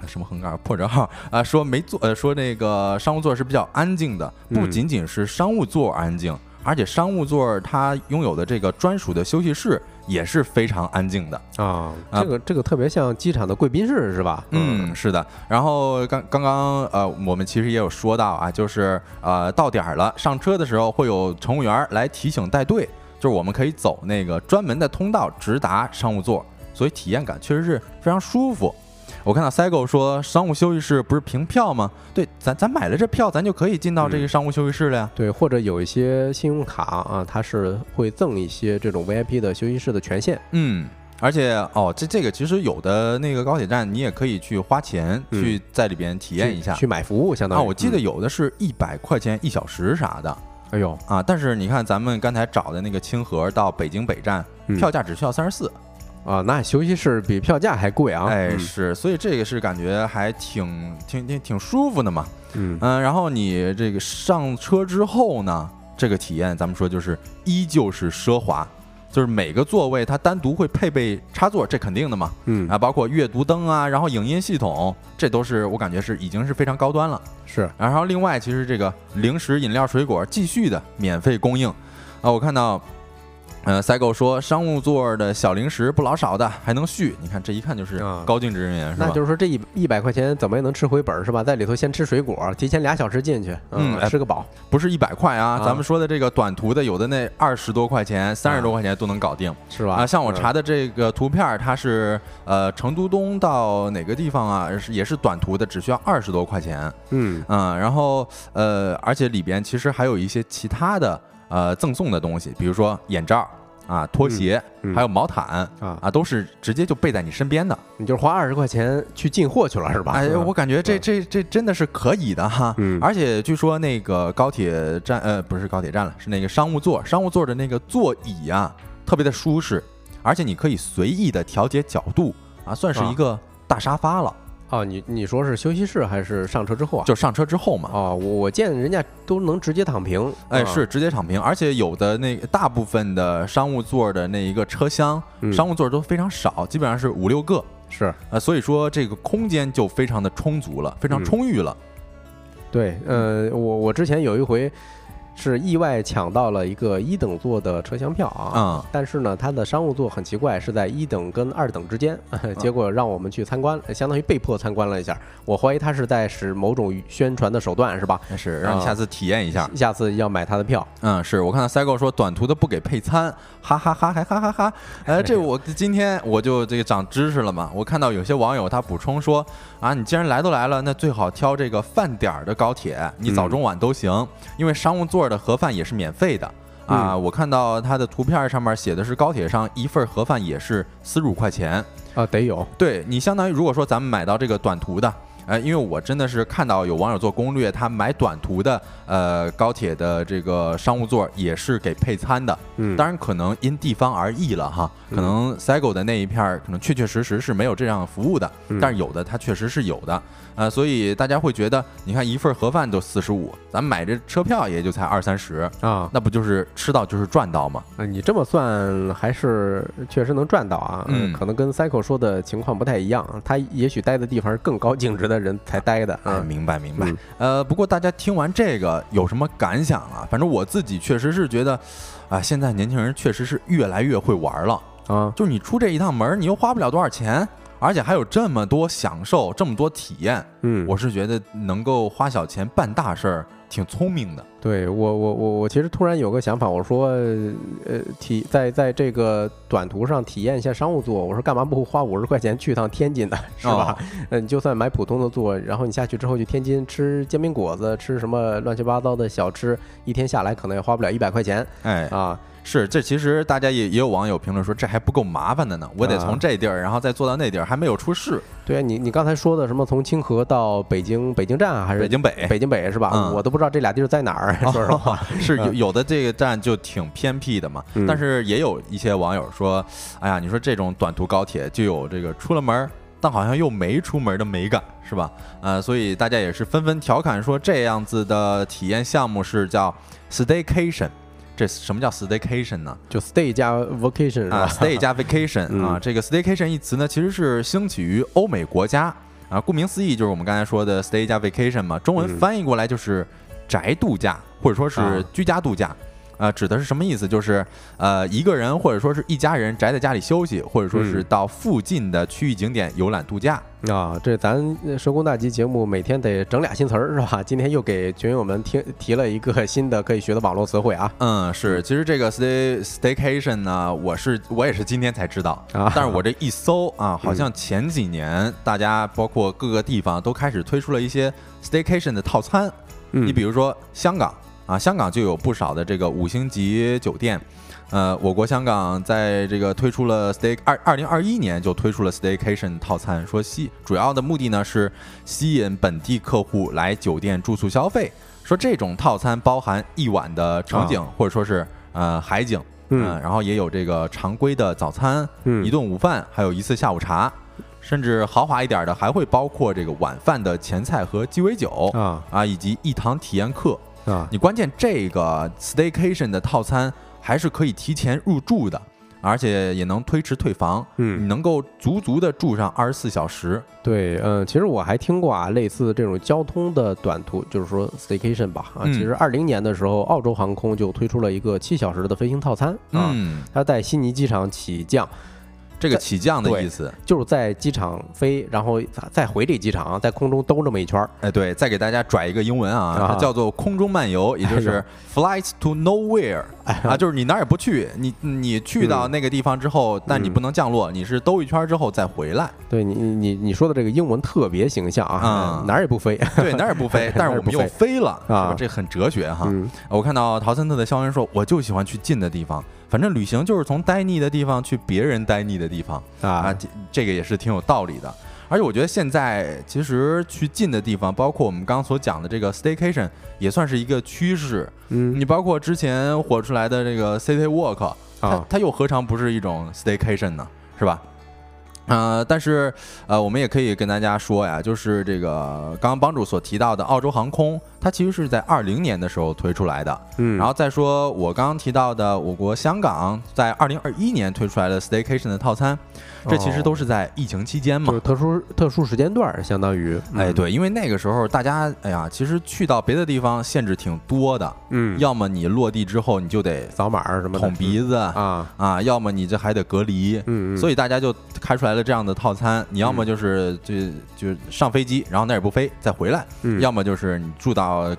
什么横杠破折号啊？说没坐呃，说那个商务座是比较安静的，不嗯仅仅是商务座安静，而且商务座它拥有的这个专属的休息室也是非常安静的。啊，啊这个这个特别像机场的贵宾室是吧？嗯，是的。然后刚刚刚呃，我们其实也有说到啊，就是呃到点儿了，上车的时候会有乘务员来提醒带队，就是我们可以走那个专门的通道直达商务座，所以体验感确实是非常舒服。我看到 Cygo 说商务休息室不是凭票吗？对，咱咱买了这票，咱就可以进到这个商务休息室了呀。对，或者有一些信用卡啊，它是会赠一些这种 VIP 的休息室的权限。嗯，而且哦，这这个其实有的那个高铁站，你也可以去花钱嗯去在里边体验一下。去去买服务，相当于啊，于我记得嗯有的是一百块钱一小时啥的哎呦，啊，但是你看咱们刚才找的那个清河到北京北站，嗯票价只需要三十四，啊，那休息室比票价还贵啊！哎，嗯是，所以这个是感觉还挺挺挺挺舒服的嘛，嗯嗯，然后你这个上车之后呢，这个体验咱们说就是依旧是奢华。就是每个座位它单独会配备插座，这肯定的嘛。嗯啊，包括阅读灯啊，然后影音系统，这都是我感觉是已经是非常高端了。是然后另外，其实这个零食、饮料、水果继续的免费供应。啊，我看到呃，赛狗说商务座的小零食不老少的，还能续。你看这一看就是高净值人员，是吧？那就是说这一一百块钱怎么也能吃回本是吧？在里头先吃水果，提前俩小时进去，嗯，吃个饱。不是一百块啊，咱们说的这个短途的，有的那二十多块钱、三十多块钱都能搞定，是吧？啊，像我查的这个图片，它是呃成都东到哪个地方啊？是也是短途的，只需要二十多块钱。嗯嗯，然后呃，而且里边其实还有一些其他的。呃，赠送的东西，比如说眼罩啊、拖鞋，还有毛毯啊啊，都是直接就备在你身边的。你就是花二十块钱去进货去了，是吧？哎，我感觉这这这真的是可以的哈。嗯。而且据说那个高铁站，呃，不是高铁站了，是那个商务座，商务座的那个座椅啊，特别的舒适，而且你可以随意的调节角度啊，算是一个大沙发了。哦，你你说是休息室还是上车之后啊？就上车之后嘛。哦，我我见人家都能直接躺平。哎，是直接躺平，而且有的那大部分的商务座的那一个车厢，商务座都非常少，基本上是五六个。是啊，所以说这个空间就非常的充足了，非常充裕了。对，呃，我我之前有一回。是意外抢到了一个一等座的车厢票啊，但是呢，它的商务座很奇怪，是在一等跟二等之间，结果让我们去参观，相当于被迫参观了一下。我怀疑他是在使某种宣传的手段，是吧？是，让你下次体验一下，下次要买他的票。嗯，是我看到赛狗说短途的不给配餐，哈哈哈，还哈哈哈。哎，这我今天我就这个长知识了嘛。我看到有些网友他补充说啊，你既然来都来了，那最好挑这个饭点儿的高铁，你早中晚都行，因为商务座。的盒饭也是免费的啊！我看到它的图片上面写的是高铁上一份盒饭也是四十五块钱啊，得有。对你相当于如果说咱们买到这个短途的。呃，因为我真的是看到有网友做攻略，他买短途的呃高铁的这个商务座也是给配餐的，嗯，当然可能因地方而异了哈，可能 Sego 的那一片可能确确实实是没有这样的服务的，但是有的它确实是有的，呃，所以大家会觉得，你看一份盒饭都四十五，咱们买这车票也就才二三十啊，那不就是吃到就是赚到吗？啊，你这么算还是确实能赚到啊，嗯，可能跟 Cycle 说的情况不太一样，他也许待的地方是更高净值的。人才待的啊，明白明白。呃，不过大家听完这个有什么感想啊？反正我自己确实是觉得，啊，现在年轻人确实是越来越会玩了啊。就是你出这一趟门，你又花不了多少钱，而且还有这么多享受，这么多体验。嗯，我是觉得能够花小钱办大事儿。挺聪明的，对我我我我其实突然有个想法，我说，呃，体在在这个短途上体验一下商务座，我说干嘛不花五十块钱去趟天津呢，是吧？嗯，就算买普通的座，然后你下去之后去天津吃煎饼果子，吃什么乱七八糟的小吃，一天下来可能也花不了一百块钱，哎啊。是，这其实大家也也有网友评论说，这还不够麻烦的呢，我得从这地儿，然后再坐到那地儿，还没有出事。对啊，你你刚才说的什么从清河到北京北京站还是北京北？北京北是吧？我都不知道这俩地儿在哪儿。说实话，是 有有的这个站就挺偏僻的嘛。但是也有一些网友说，哎呀，你说这种短途高铁就有这个出了门，但好像又没出门的美感，是吧？呃，所以大家也是纷纷调侃说，这样子的体验项目是叫 staycation。这什么叫 staycation 呢？就 stay 加 vacation 啊，stay 加 vacation 啊，这个 staycation 一词呢，其实是兴起于欧美国家啊，顾名思义就是我们刚才说的 stay 加 vacation 嘛，中文翻译过来就是宅度假或者说是居家度假。呃，指的是什么意思？就是呃，一个人或者说是一家人宅在家里休息，或者说是到附近的区域景点游览度假啊。这咱收工大吉节目每天得整俩新词儿是吧？今天又给群友们听提了一个新的可以学的网络词汇啊。嗯，是。其实这个 stay staycation 呢，我是我也是今天才知道啊。但是我这一搜啊，好像前几年大家包括各个地方都开始推出了一些 staycation 的套餐。你比如说香港。啊，香港就有不少的这个五星级酒店，呃，我国香港在这个推出了 stay 二二零二一年就推出了 staycation 套餐，说吸主要的目的呢是吸引本地客户来酒店住宿消费，说这种套餐包含一晚的城景或者说是呃海景，嗯，然后也有这个常规的早餐，嗯，一顿午饭，还有一次下午茶，甚至豪华一点的还会包括这个晚饭的前菜和鸡尾酒啊。啊，以及一堂体验课。啊，你关键这个 staycation 的套餐还是可以提前入住的而且也能推迟退房，嗯，你能够足足的住上二十四小时。对，嗯，其实我还听过啊，类似这种交通的短途，就是说 staycation 吧，啊，其实二零年的时候，澳洲航空就推出了一个七小时的飞行套餐啊，它在悉尼机场起降。这个起降的意思。就是在机场飞，然后再回这机场，在空中兜这么一圈儿。哎，对，再给大家拽一个英文啊，它叫做空中漫游，也就是 flight to nowhere 啊，就是你哪儿也不去，你你去到那个地方之后，但你不能降落，你是兜一圈之后再回来。对你你你说的这个英文特别形象啊，哪儿也不飞，对，哪儿也不飞，但是我们又飞。了啊，这很哲学哈。我看到陶森特的消息说，我就喜欢去近的地方。反正旅行就是从呆腻的地方去别人呆腻的地方啊，这这个也是挺有道理的。而且我觉得现在其实去近的地方，包括我们刚刚所讲的这个 staycation，也算是一个趋势。嗯，你包括之前火出来的这个 city walk，它它又何尝不是一种 staycation 呢？是吧？呃，但是呃，我们也可以跟大家说呀，就是这个刚刚帮主所提到的澳洲航空，它其实是在二零年的时候推出来的。嗯，然后再说我刚刚提到的我国香港在二零二一年推出来的 staycation 的套餐。这其实都是在疫情期间嘛，就是特殊特殊时间段，相当于，哎，对，因为那个时候大家，哎呀，其实去到别的地方限制挺多的，嗯，要么你落地之后你就得扫码什么捅鼻子啊。啊，要么你这还得隔离，嗯，所以大家就开出来了这样的套餐，你要么就是就就上飞机，然后那也不飞再回来，要么就是你住到呃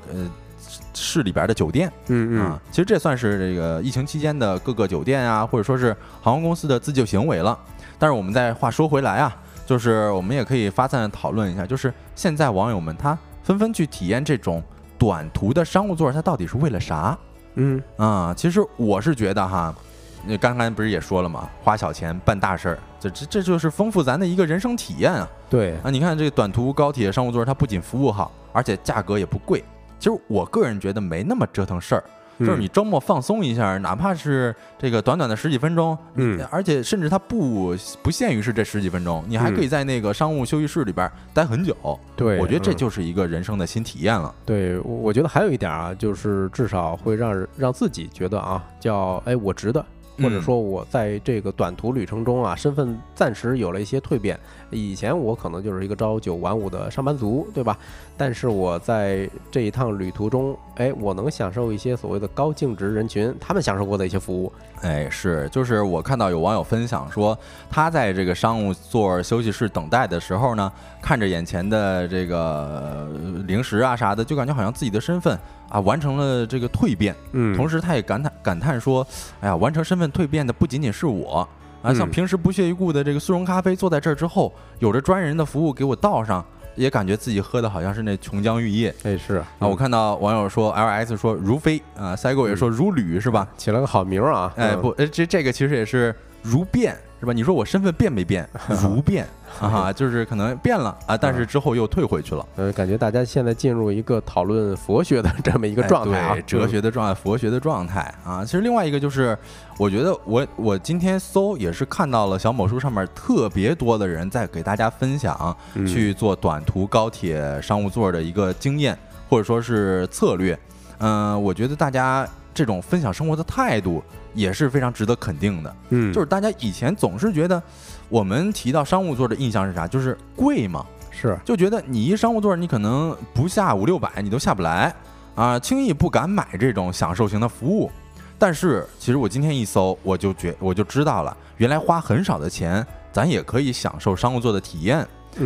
市里边的酒店，嗯嗯，其实这算是这个疫情期间的各个酒店啊，或者说是航空公司的自救行为了。但是我们再话说回来啊，就是我们也可以发散讨论一下，就是现在网友们他纷纷去体验这种短途的商务座，它到底是为了啥？嗯啊，其实我是觉得哈，你刚才不是也说了吗？花小钱办大事儿，这这这就是丰富咱的一个人生体验啊。对啊，你看这个短途高铁商务座，它不仅服务好，而且价格也不贵。其实我个人觉得没那么折腾事儿。就是你周末放松一下，哪怕是这个短短的十几分钟，嗯，而且甚至它不不限于是这十几分钟，你还可以在那个商务休息室里边待很久。对，我觉得这就是一个人生的新体验了。对，我觉得还有一点啊，就是至少会让让自己觉得啊，叫哎我值得。或者说，我在这个短途旅程中啊，身份暂时有了一些蜕变。以前我可能就是一个朝九晚五的上班族，对吧？但是我在这一趟旅途中，哎，我能享受一些所谓的高净值人群他们享受过的一些服务。哎，是，就是我看到有网友分享说，他在这个商务座休息室等待的时候呢，看着眼前的这个零食啊啥的，就感觉好像自己的身份。啊，完成了这个蜕变，嗯，同时他也感叹感叹说，哎呀，完成身份蜕变的不仅仅是我啊，像平时不屑一顾的这个速溶咖啡，坐在这儿之后，有着专人的服务给我倒上，也感觉自己喝的好像是那琼浆玉液，哎是啊，我看到网友说，L S 说如飞啊，g 狗也说如履是吧？起了个好名啊，哎不，呃这这个其实也是如变。是吧？你说我身份变没变？如变啊，就是可能变了啊，但是之后又退回去了。呃，感觉大家现在进入一个讨论佛学的这么一个状态啊，哲学的状态，佛学的状态啊。其实另外一个就是，我觉得我我今天搜也是看到了小某书上面特别多的人在给大家分享去做短途高铁商务座的一个经验或者说是策略。嗯，我觉得大家这种分享生活的态度。也是非常值得肯定的，嗯，就是大家以前总是觉得，我们提到商务座的印象是啥？就是贵嘛，是，就觉得你一商务座，你可能不下五六百，你都下不来啊，轻易不敢买这种享受型的服务。但是其实我今天一搜，我就觉我就知道了，原来花很少的钱，咱也可以享受商务座的体验。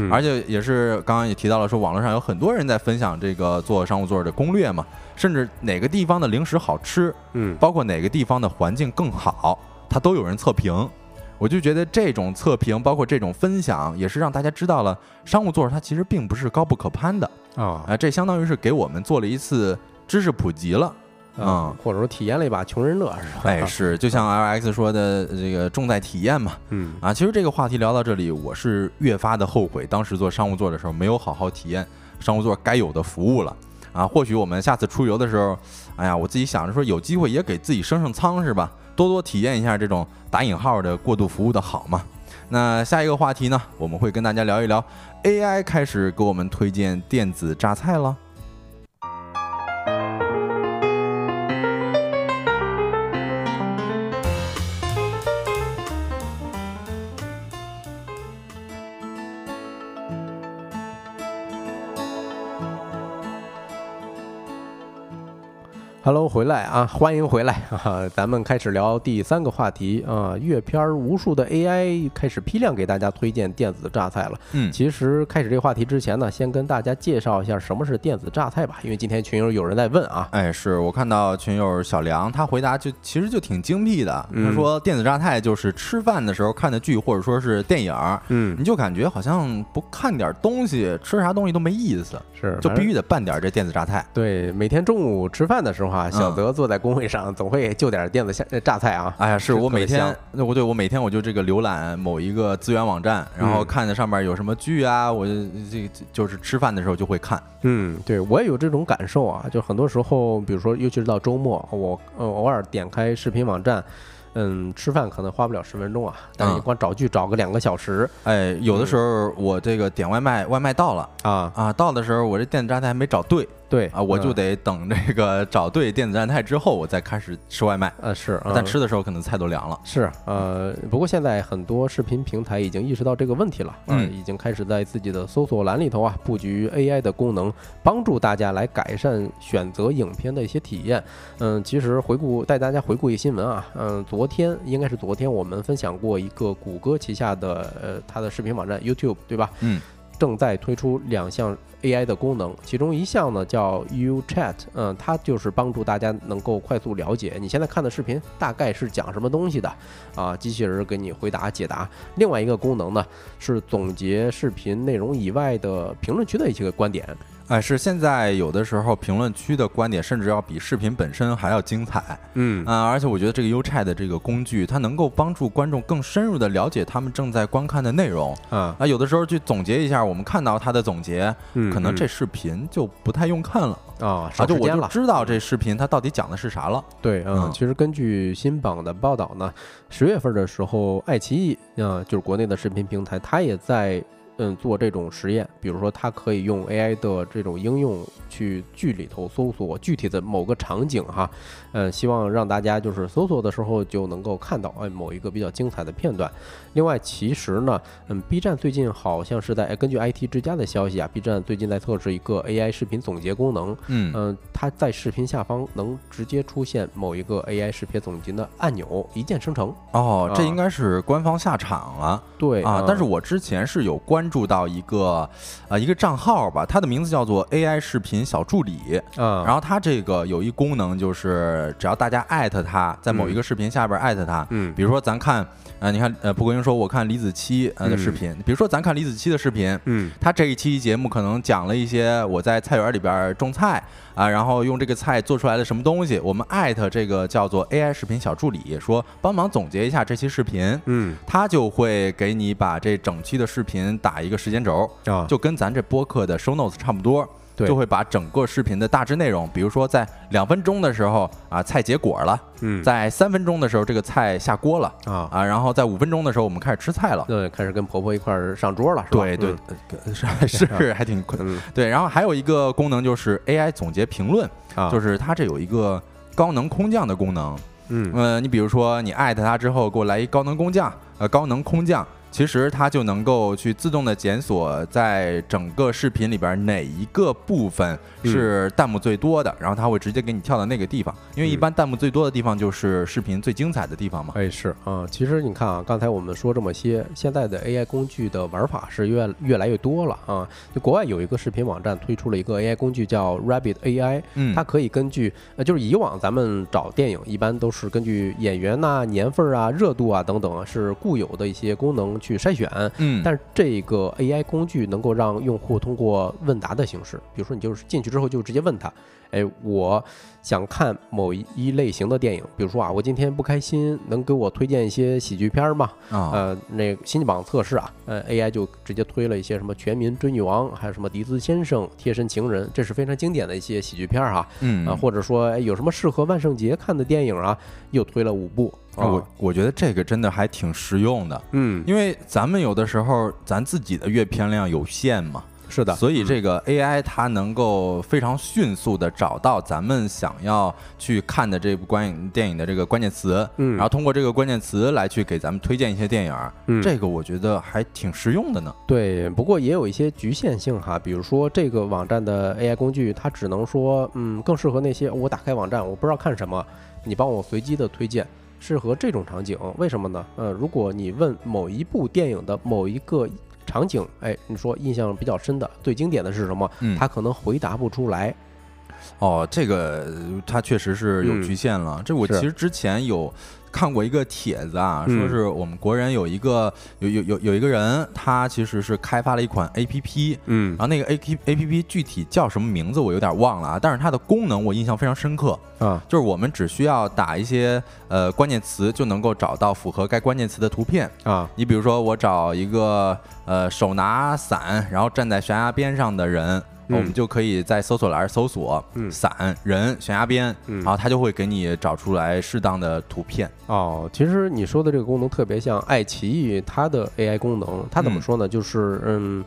而且也是刚刚也提到了，说网络上有很多人在分享这个做商务座的攻略嘛，甚至哪个地方的零食好吃，嗯，包括哪个地方的环境更好，它都有人测评。我就觉得这种测评，包括这种分享，也是让大家知道了商务座它其实并不是高不可攀的啊，啊，这相当于是给我们做了一次知识普及了。嗯，或者说体验了一把穷人乐是吧？哎，是，就像 L X 说的，这个重在体验嘛。嗯啊，其实这个话题聊到这里，我是越发的后悔，当时做商务座的时候没有好好体验商务座该有的服务了。啊，或许我们下次出游的时候，哎呀，我自己想着说，有机会也给自己升升舱是吧？多多体验一下这种打引号的过度服务的好嘛。那下一个话题呢，我们会跟大家聊一聊 AI 开始给我们推荐电子榨菜了。Hello，回来啊，欢迎回来 啊！咱们开始聊第三个话题啊，阅片儿无数的 AI 开始批量给大家推荐电子榨菜了。嗯，其实开始这个话题之前呢，先跟大家介绍一下什么是电子榨菜吧，因为今天群友有人在问啊。哎，是我看到群友小梁他回答就其实就挺精辟的，嗯他说电子榨菜就是吃饭的时候看的剧或者说是电影，嗯，你就感觉好像不看点东西，吃啥东西都没意思，是，就必须得拌点这电子榨菜。对，每天中午吃饭的时候啊，小泽坐在工位上，总会就点电子下榨菜啊。哎呀，是是我每天那我对我每天我就这个浏览某一个资源网站，然后嗯看着上面有什么剧啊，我就这这就是吃饭的时候就会看。嗯，对我也有这种感受啊，就很多时候，比如说，尤其是到周末，我呃偶尔点开视频网站，嗯，吃饭可能花不了十分钟啊，但是你嗯光找剧找个两个小时哎，有的时候我这个点外卖，外卖到了啊，啊，到的时候我这电子榨菜还没找对对啊，我就嗯得等这个找对电子榨菜之后，我再开始吃外卖。呃是，嗯但吃的时候可能菜都凉了。是，呃，不过现在很多视频平台已经意识到这个问题了，啊嗯已经开始在自己的搜索栏里头啊布局 AI 的功能，帮助大家来改善选择影片的一些体验。嗯，其实回顾带大家回顾一个新闻啊，嗯，昨天应该是昨天我们分享过一个谷歌旗下的呃它的视频网站 YouTube 对吧？嗯，正在推出两项 AI 的功能，其中一项呢叫 U Chat，嗯，它就是帮助大家能够快速了解你现在看的视频大概是讲什么东西的，啊，机器人给你回答解答。另外一个功能呢是总结视频内容以外的评论区的一些个观点，哎，是现在有的时候评论区的观点甚至要比视频本身还要精彩嗯啊、而且我觉得这个 UChat 的这个工具，它能够帮助观众更深入的了解他们正在观看的内容啊，啊。有的时候去总结一下，我们看到它的总结，嗯可能这视频就不太用看了啊啊，就我就少时间了。知道这视频它到底讲的是啥了。对，嗯，嗯其实根据新榜的报道呢，十月份的时候，爱奇艺啊、就是国内的视频平台，它也在嗯做这种实验，比如说它可以用 AI 的这种应用去剧里头搜索具体的某个场景哈，嗯，希望让大家就是搜索的时候就能够看到哎某一个比较精彩的片段。另外，其实呢，嗯，B 站最近好像是在哎根据 IT 之家的消息啊，B 站最近在测试一个 AI 视频总结功能，嗯嗯，它在视频下方能直接出现某一个 AI 视频总结的按钮，一键生成。哦，这啊应该是官方下场了。对啊，但是我之前是有关注到一个，呃，一个账号吧，它的名字叫做 AI 视频小助理，嗯，然后它这个有一功能，就是只要大家艾特它，在某一个视频下边艾特它，嗯。比如说咱看，呃，你看，呃，蒲公英说我看李子柒呃的视频，比如说咱看李子柒的视频，嗯。他这一期节目可能讲了一些我在菜园里边种菜啊，然后用这个菜做出来的什么东西，我们艾特这个叫做 AI 视频小助理，说帮忙总结一下这期视频。嗯。他就会给你把这整期的视频打一个时间轴，啊，就跟咱这播客的 show notes 差不多，对就会把整个视频的大致内容，比如说在两分钟的时候啊，菜结果了；嗯在三分钟的时候，这个菜下锅了啊，啊，然后在五分钟的时候，我们开始吃菜了。对，开始跟婆婆一块儿上桌了，是吧？对对，呃 是是还挺嗯对。然后还有一个功能就是 AI 总结评论，啊，就是它这有一个高能空降的功能。嗯呃，你比如说你艾特他之后，给我来一高能工匠，呃，高能空降，其实它就能够去自动的检索在整个视频里边哪一个部分是弹幕最多的，然后它会直接给你跳到那个地方，因为一嗯般弹幕最多的地方就是视频最精彩的地方嘛。哎是啊，其实你看啊，刚才我们说这么些，现在的 AI 工具的玩法是越越来越多了啊。就国外有一个视频网站推出了一个 AI 工具叫 Rabbit AI，嗯，它可以根据呃，就是以往咱们找电影一般都是根据演员呐、年份啊、热度啊等等啊，是固有的一些功能去筛选。嗯，但是这个 AI 工具能够让用户通过问答的形式，比如说你就是进去之后就直接问他，哎，我想看某一类型的电影，比如说啊，我今天不开心，能给我推荐一些喜剧片儿吗？啊，呃，那个新榜测试啊，呃，AI 就直接推了一些什么《全民追女王》，还有什么《迪斯先生》《贴身情人》，这是非常经典的一些喜剧片儿哈。嗯啊，或者说哎有什么适合万圣节看的电影啊，又推了五部。啊我我觉得这个真的还挺实用的，嗯，因为咱们有的时候咱自己的阅片量有限嘛，是的，所以这个 AI 它能够非常迅速的找到咱们想要去看的这部观影电影的这个关键词，嗯，然后通过这个关键词来去给咱们推荐一些电影，嗯，这个我觉得还挺实用的呢。对，不过也有一些局限性哈，比如说这个网站的 AI 工具，它只能说，嗯，更适合那些我打开网站我不知道看什么，你帮我随机的推荐。适合这种场景，为什么呢？呃，如果你问某一部电影的某一个场景，哎，你说印象比较深的、最经典的是什么？嗯，他可能回答不出来。哦，这个他确实是有局限了。这我其实之前有。看过一个帖子啊，说是我们国人有一个有有有有一个人，他其实是开发了一款 A P P，嗯，然后那个 A P A P P 具体叫什么名字我有点忘了啊，但是它的功能我印象非常深刻。啊，就是我们只需要打一些呃关键词就能够找到符合该关键词的图片。啊，你比如说我找一个呃手拿伞然后站在悬崖边上的人。我们就可以在搜索栏搜索“伞人悬崖边”，然后它就会给你找出来适当的图片。哦，其实你说的这个功能特别像爱奇艺它的 AI 功能，它怎么说呢？就是嗯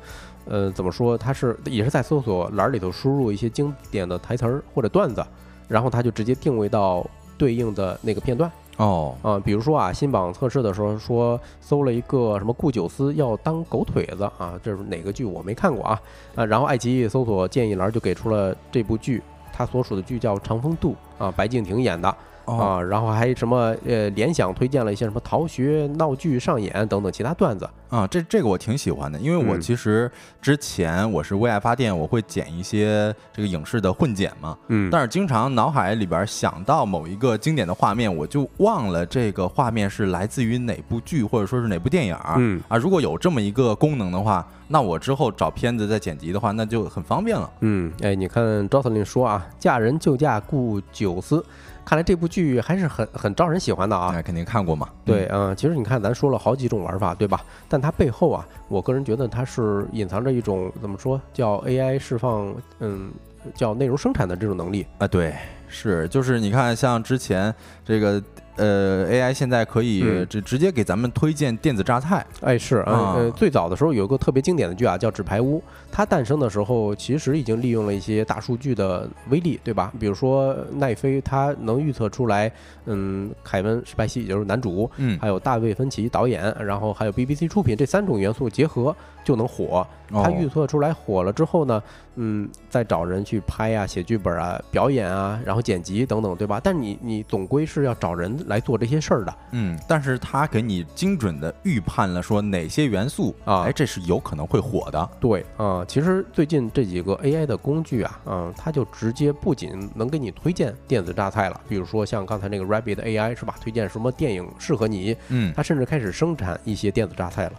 呃，怎么说？它是也是在搜索栏里头输入一些经典的台词儿或者段子，然后它就直接定位到对应的那个片段。哦，啊，比如说啊，新榜测试的时候说搜了一个什么顾九思要当狗腿子啊，这是哪个剧我没看过啊啊，然后爱奇艺搜索建议栏就给出了这部剧，它所属的剧叫《长风渡》啊，白敬亭演的。啊，然后还什么呃，联想推荐了一些什么逃学闹剧上演等等其他段子。啊，这这个我挺喜欢的，因为我其实之前我是为爱发电，我会剪一些这个影视的混剪嘛，嗯，但是经常脑海里边想到某一个经典的画面，我就忘了这个画面是来自于哪部剧或者说是哪部电影，嗯。啊，如果有这么一个功能的话，那我之后找片子再剪辑的话，那就很方便了，嗯，哎，你看赵 n 说啊，嫁人就嫁顾九思。看来这部剧还是很很招人喜欢的啊！那肯定看过嘛。对，嗯，其实你看，咱说了好几种玩法，对吧？但它背后啊，我个人觉得它是隐藏着一种怎么说叫 AI 释放，嗯，叫内容生产的这种能力啊。对，是，就是你看，像之前这个。呃，AI 现在可以直直接给咱们推荐电子榨菜。哎，是啊，呃，最早的时候有一个特别经典的剧啊，叫《纸牌屋》。它诞生的时候，其实已经利用了一些大数据的威力，对吧？比如说奈飞，它能预测出来，嗯，凯文·史派西也就是男主，嗯，还有大卫·芬奇导演，然后还有 BBC 出品，这三种元素结合就能火。他预测出来火了之后呢，嗯，再找人去拍啊、写剧本啊、表演啊，然后剪辑等等，对吧？但你你总归是要找人来做这些事儿的，嗯。但是他给你精准的预判了说哪些元素啊，哎，这是有可能会火的。对啊，其实最近这几个 AI 的工具啊，嗯，它就直接不仅能给你推荐电子榨菜了，比如说像刚才那个 Rabbit AI 是吧？推荐什么电影适合你，嗯，它甚至开始生产一些电子榨菜了。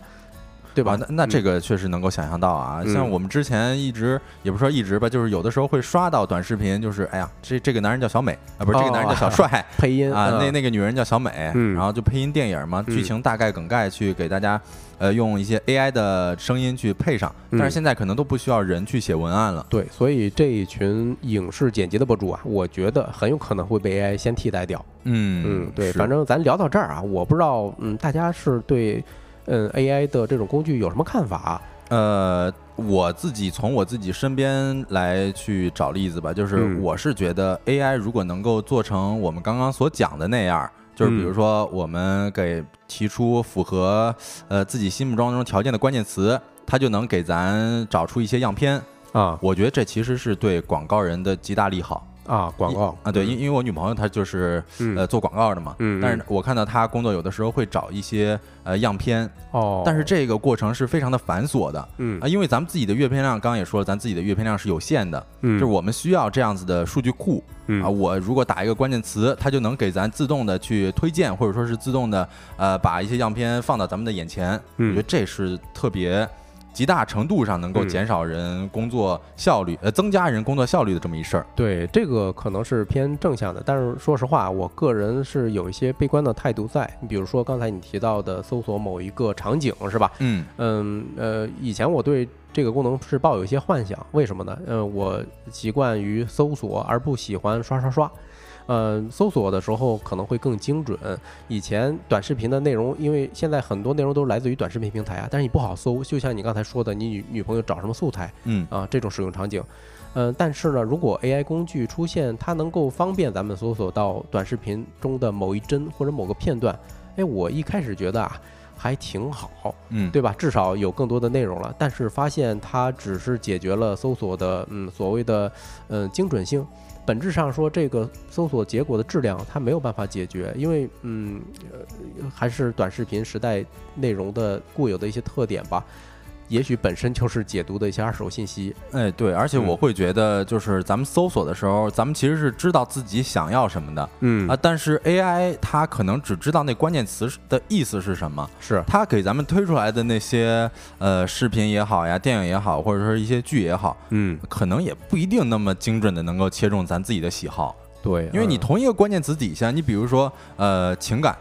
对吧？那那这个确实能够想象到啊，像我们之前一直也不说一直吧，就是有的时候会刷到短视频，就是哎呀，这这个男人叫小美啊，不是这个男人叫小帅，配音啊，那那个女人叫小美，然后就配音电影嘛，剧情大概梗概去给大家，呃，用一些 AI 的声音去配上，但是现在可能都不需要人去写文案了。对，所以这一群影视剪辑的博主啊，我觉得很有可能会被 AI 先替代掉。嗯嗯，对，反正咱聊到这儿啊，我不知道，嗯，大家是对。嗯，AI 的这种工具有什么看法？呃，我自己从我自己身边来去找例子吧，就是我是觉得 AI 如果能够做成我们刚刚所讲的那样，就是比如说我们给提出符合呃自己心目当中条件的关键词，它就能给咱找出一些样片啊。我觉得这其实是对广告人的极大利好。啊，广告。啊，对，因因为我女朋友她就是呃做广告的嘛，嗯，但是我看到她工作有的时候会找一些呃样片。哦，但是这个过程是非常的繁琐的，嗯。啊，因为咱们自己的阅片量，刚刚也说了，咱自己的阅片量是有限的，嗯，就是我们需要这样子的数据库，啊，我如果打一个关键词，它就能给咱自动的去推荐，或者说是自动的呃把一些样片放到咱们的眼前，我觉得这是特别。极大程度上能够减少人工作效率，呃，增加人工作效率的这么一事儿。对，这个可能是偏正向的，但是说实话，我个人是有一些悲观的态度在。你比如说刚才你提到的搜索某一个场景，是吧？嗯嗯呃，以前我对这个功能是抱有一些幻想，为什么呢？嗯，我习惯于搜索而不喜欢刷刷刷。呃，搜索的时候可能会更精准。以前短视频的内容，因为现在很多内容都是来自于短视频平台啊，但是你不好搜。就像你刚才说的，你女女朋友找什么素材，嗯啊，这种使用场景，嗯，但是呢，如果 AI 工具出现，它能够方便咱们搜索到短视频中的某一帧或者某个片段，哎，我一开始觉得啊。还挺好，嗯，对吧？至少有更多的内容了。但是发现它只是解决了搜索的，嗯，所谓的，嗯，精准性。本质上说，这个搜索结果的质量它没有办法解决，因为，嗯，还是短视频时代内容的固有的一些特点吧。也许本身就是解读的一些二手信息，哎，对，而且我会觉得，就是咱们搜索的时候，咱们其实是知道自己想要什么的，嗯。啊，但是 AI 它可能只知道那关键词的意思是什么，是。它给咱们推出来的那些呃视频也好呀，电影也好，或者说一些剧也好，嗯，可能也不一定那么精准的能够切中咱自己的喜好，对，因为你同一个关键词底下，你比如说呃情感。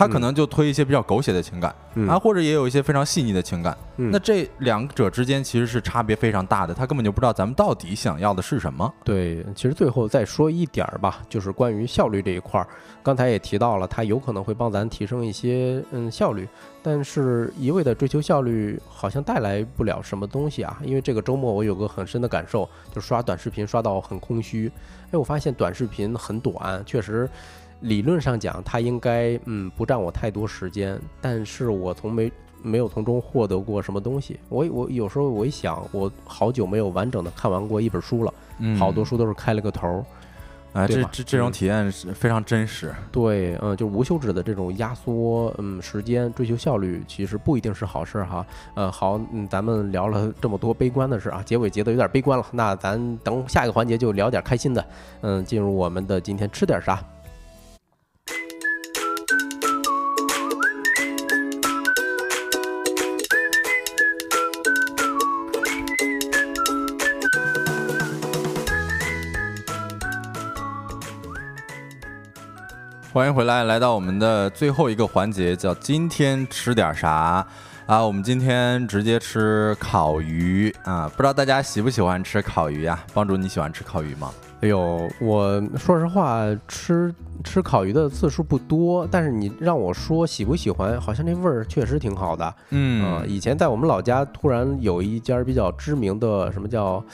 他可能就推一些比较狗血的情感啊，或者也有一些非常细腻的情感。那这两者之间其实是差别非常大的，他根本就不知道咱们到底想要的是什么。对，其实最后再说一点儿吧，就是关于效率这一块儿，刚才也提到了，它有可能会帮咱提升一些嗯效率，但是一味的追求效率好像带来不了什么东西啊。因为这个周末我有个很深的感受，就刷短视频刷到很空虚。哎，我发现短视频很短，确实。理论上讲，它应该嗯不占我太多时间，但是我从没没有从中获得过什么东西。我我有时候我一想，我好久没有完整的看完过一本书了，好多书都是开了个头儿，啊，这这这种体验是非常真实。对，嗯，就无休止的这种压缩，嗯，时间追求效率，其实不一定是好事哈。呃，好，嗯，咱们聊了这么多悲观的事啊，结尾结的有点悲观了，那咱等下一个环节就聊点开心的，嗯，进入我们的今天吃点啥。欢迎回来，来到我们的最后一个环节，叫今天吃点啥啊？我们今天直接吃烤鱼啊！不知道大家喜不喜欢吃烤鱼呀？帮主，你喜欢吃烤鱼吗？哎呦，我说实话，吃吃烤鱼的次数不多，但是你让我说喜不喜欢，好像那味儿确实挺好的。嗯，以前在我们老家，突然有一家比较知名的，什么叫？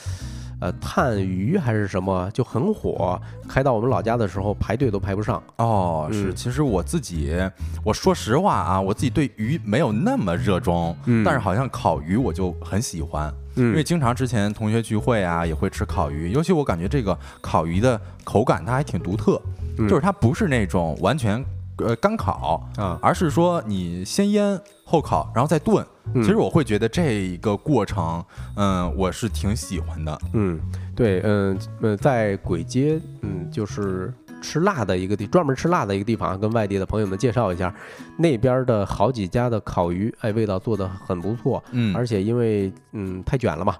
呃，炭鱼还是什么就很火，开到我们老家的时候排队都排不上。哦，是，其实我自己，我说实话啊，我自己对鱼没有那么热衷，但是好像烤鱼我就很喜欢，因为经常之前同学聚会啊也会吃烤鱼，尤其我感觉这个烤鱼的口感它还挺独特，就是它不是那种完全呃干烤啊，而是说你先腌后烤，然后再炖。其实我会觉得这一个过程，嗯，我是挺喜欢的。嗯，对，嗯，呃，在簋街，嗯，就是吃辣的一个地，专门吃辣的一个地方，跟外地的朋友们介绍一下，那边的好几家的烤鱼，哎，味道做的很不错。嗯，而且因为嗯太卷了嘛。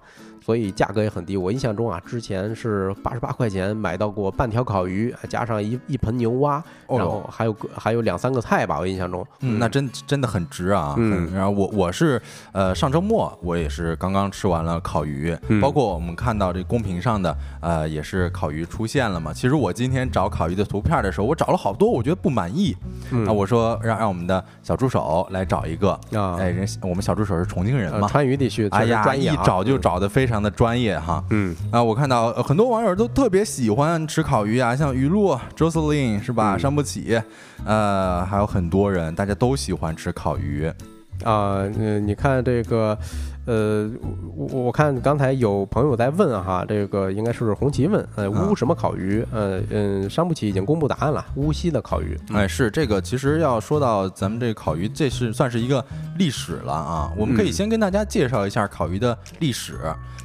所以价格也很低，我印象中啊，之前是八十八块钱买到过半条烤鱼，加上一一盆牛蛙，然后还有个还有两三个菜吧，我印象中，嗯，那真真的很值啊。嗯，然后我我是呃上周末我也是刚刚吃完了烤鱼，包括我们看到这公屏上的呃也是烤鱼出现了嘛。其实我今天找烤鱼的图片的时候，我找了好多，我觉得不满意，啊，我说让让我们的小助手来找一个啊，哎，人我们小助手是重庆人嘛，川渝地区，哎呀，一找就找的非常。的专业哈，嗯啊，我看到很多网友都特别喜欢吃烤鱼啊，像鱼露、Jocelyn 是吧？伤不起，呃，还有很多人，大家都喜欢吃烤鱼啊。嗯，你看这个，呃，我我看刚才有朋友在问哈，这个应该是红旗问，呃，乌什么烤鱼？呃嗯，伤不起已经公布答案了，乌溪的烤鱼。哎，是这个，其实要说到咱们这个烤鱼，这是算是一个历史了啊。我们可以先跟大家介绍一下烤鱼的历史。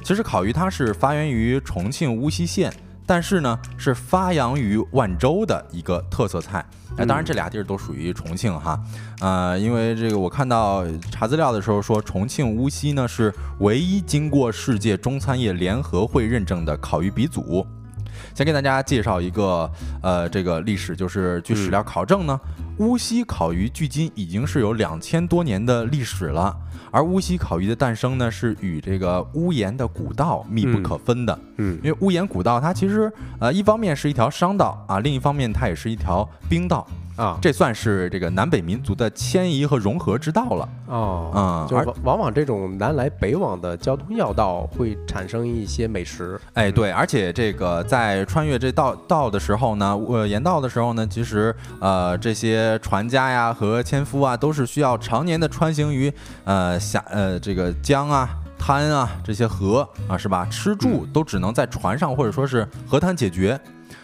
其实烤鱼它是发源于重庆乌溪县，但是呢是发扬于万州的一个特色菜。哎，当然这俩地儿都属于重庆哈。呃，因为这个我看到查资料的时候说，重庆巫溪呢是唯一经过世界中餐业联合会认证的烤鱼鼻祖。先给大家介绍一个呃这个历史，就是据史料考证呢，乌溪烤鱼距今已经是有两千多年的历史了。而乌溪烤鱼的诞生呢，是与这个乌岩的古道密不可分的。嗯，因为乌岩古道它其实呃一方面是一条商道啊，另一方面它也是一条冰道。啊，这算是这个南北民族的迁移和融合之道了。哦，嗯，就往往往这种南来北往的交通要道会产生一些美食。哎，对，而且这个在穿越这道道的时候呢，呃，沿道的时候呢，其实呃这些船家呀和纤夫啊都是需要常年的穿行于呃峡呃这个江啊滩啊这些河啊是吧？吃住都只能在船上或者说是河滩解决。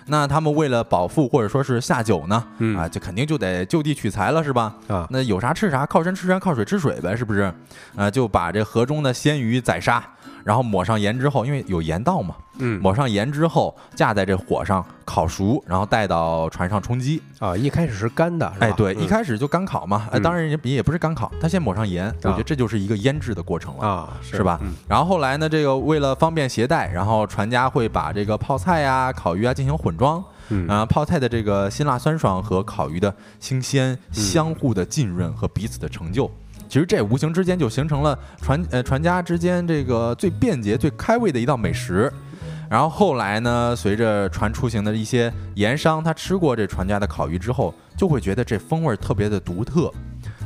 那他们为了饱腹或者说是下酒呢，啊，就肯定就得就地取材了，是吧？啊，那有啥吃啥，靠山吃山，靠水吃水呗，是不是？啊，就把这河中的鲜鱼宰杀。然后抹上盐之后，因为有盐道嘛，嗯，抹上盐之后架在这火上烤熟，然后带到船上充饥啊。一开始是干的，哎，对，一开始就干烤嘛。哎，当然也也不是干烤，它先抹上盐，我觉得这就是一个腌制的过程了啊，是吧？然后后来呢，这个为了方便携带，然后船家会把这个泡菜呀、烤鱼啊进行混装，啊，泡菜的这个辛辣酸爽和烤鱼的新鲜相互的浸润和彼此的成就。其实这无形之间就形成了船呃船家之间这个最便捷、最开胃的一道美食。然后后来呢，随着船出行的一些盐商，他吃过这船家的烤鱼之后，就会觉得这风味特别的独特，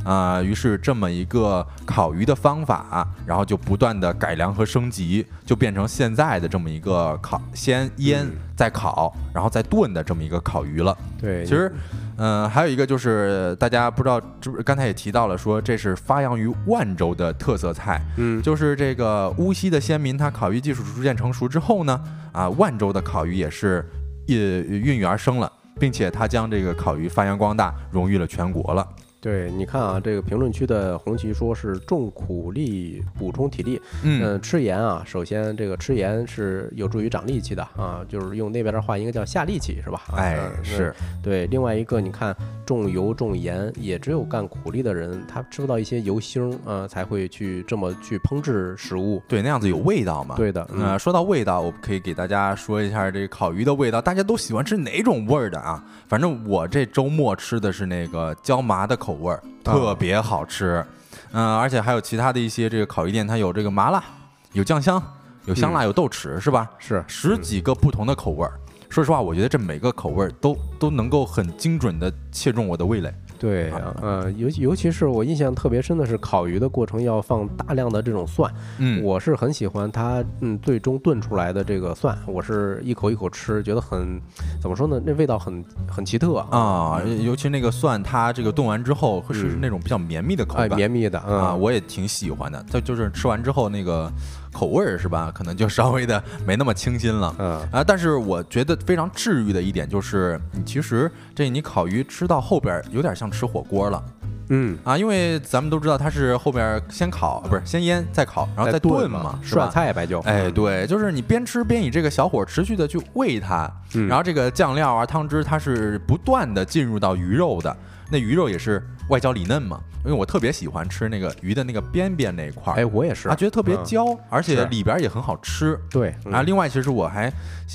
啊，于是这么一个烤鱼的方法，然后就不断的改良和升级，就变成现在的这么一个烤先腌再烤，然后再炖的这么一个烤鱼了。对，其实。嗯，还有一个就是大家不知道，这不刚才也提到了，说这是发扬于万州的特色菜。嗯，就是这个乌溪的先民，他烤鱼技术逐渐成熟之后呢，啊，万州的烤鱼也是也孕育而生了，并且他将这个烤鱼发扬光大，荣誉了全国了。对，你看啊，这个评论区的红旗说是重苦力补充体力，嗯，吃盐啊，首先这个吃盐是有助于长力气的啊，就是用那边的话应该叫下力气是吧？哎，是对。另外一个，你看重油重盐，也只有干苦力的人，他吃不到一些油腥啊，才会去这么去烹制食物，对，那样子有味道嘛。对的。呃，说到味道，我可以给大家说一下这个烤鱼的味道，大家都喜欢吃哪种味儿的啊？反正我这周末吃的是那个椒麻的口味儿，特别好吃。嗯，而且还有其他的一些这个烤鱼店，它有这个麻辣，有酱香，有香辣，有豆豉，是吧？是十几个不同的口味儿。说实话，我觉得这每个口味儿都都能够很精准的切中我的味蕾。对啊，嗯，尤尤其是我印象特别深的是烤鱼的过程要放大量的这种蒜，嗯，我是很喜欢它，嗯，最终炖出来的这个蒜，我是一口一口吃，觉得很，怎么说呢？那味道很很奇特啊，尤其那个蒜，它这个炖完之后会是那种比较绵密的口感，绵密的啊，我也挺喜欢的。它就是吃完之后那个。口味儿是吧？可能就稍微的没那么清新了。嗯啊，但是我觉得非常治愈的一点就是，你其实这你烤鱼吃到后边有点像吃火锅了。嗯啊，因为咱们都知道它是后边先烤，不是先腌再烤，然后再炖嘛，是吧？菜白就哎，对，就是你边吃边以这个小火持续的去喂它，然后这个酱料啊汤汁它是不断的进入到鱼肉的，那鱼肉也是外焦里嫩嘛。因为我特别喜欢吃那个鱼的那个边边那一块儿，哎，我也是，啊，觉得特别焦，而且里边也很好吃。对啊，另外其实我还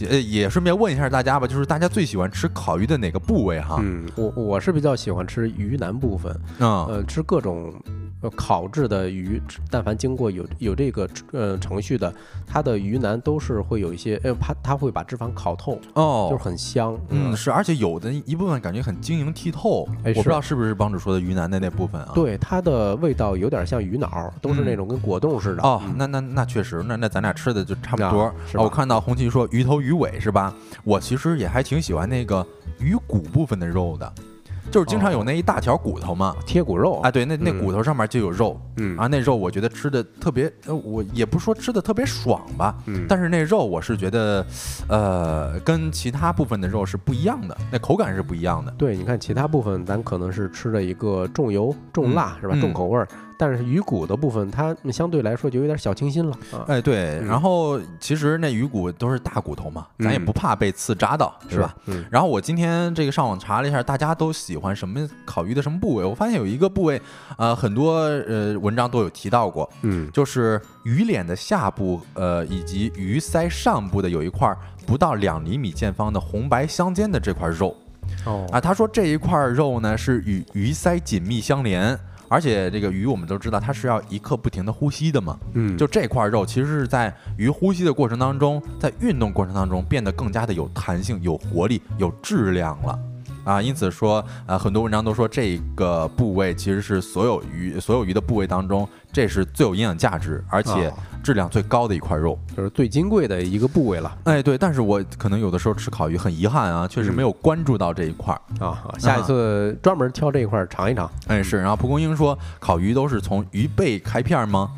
呃也顺便问一下大家吧，就是大家最喜欢吃烤鱼的哪个部位哈？嗯，我我是比较喜欢吃鱼腩部分，嗯，呃，吃各种。呃，烤制的鱼，但凡经过有有这个呃程序的，它的鱼腩都是会有一些，呃，它它会把脂肪烤透，哦，就是很香，嗯，是，而且有的一部分感觉很晶莹剔透，哎，我不知道是不是帮主说的鱼腩的那部分啊？对，它的味道有点像鱼脑，都是那种跟果冻似的。哦，那那那确实，那那咱俩吃的就差不多。是我看到红旗说鱼头鱼尾是吧？我其实也还挺喜欢那个鱼骨部分的肉的。就是经常有那一大条骨头嘛，贴骨肉。啊，对，那那骨头上面就有肉，嗯。啊，那肉我觉得吃的特别，呃，我也不说吃的特别爽吧，嗯，但是那肉我是觉得，呃，跟其他部分的肉是不一样的，那口感是不一样的。对，你看其他部分咱可能是吃的一个重油重辣是吧，重口味儿。但是鱼骨的部分，它相对来说就有点小清新了。哎，对，然后其实那鱼骨都是大骨头嘛，咱也不怕被刺扎到，是吧？嗯。然后我今天这个上网查了一下，大家都喜欢什么烤鱼的什么部位？我发现有一个部位，呃，很多呃文章都有提到过，嗯，就是鱼脸的下部，呃，以及鱼鳃上部的有一块不到两厘米见方的红白相间的这块肉。哦啊，他说这一块肉呢是与鱼鳃紧密相连，而且这个鱼我们都知道它是要一刻不停的呼吸的嘛，嗯，就这块肉其实是在鱼呼吸的过程当中，在运动过程当中变得更加的有弹性、有活力、有质量了。啊，因此说，呃，很多文章都说这个部位其实是所有鱼所有鱼的部位当中，这是最有营养价值，而且啊质量最高的一块肉。就是最金贵的一个部位了哎，对，但是我可能有的时候吃烤鱼很遗憾啊，确实嗯没有关注到这一块儿。啊。下一次专门挑这一块儿尝一尝。哎，是。然后蒲公英说，烤鱼都是从鱼背开片儿吗？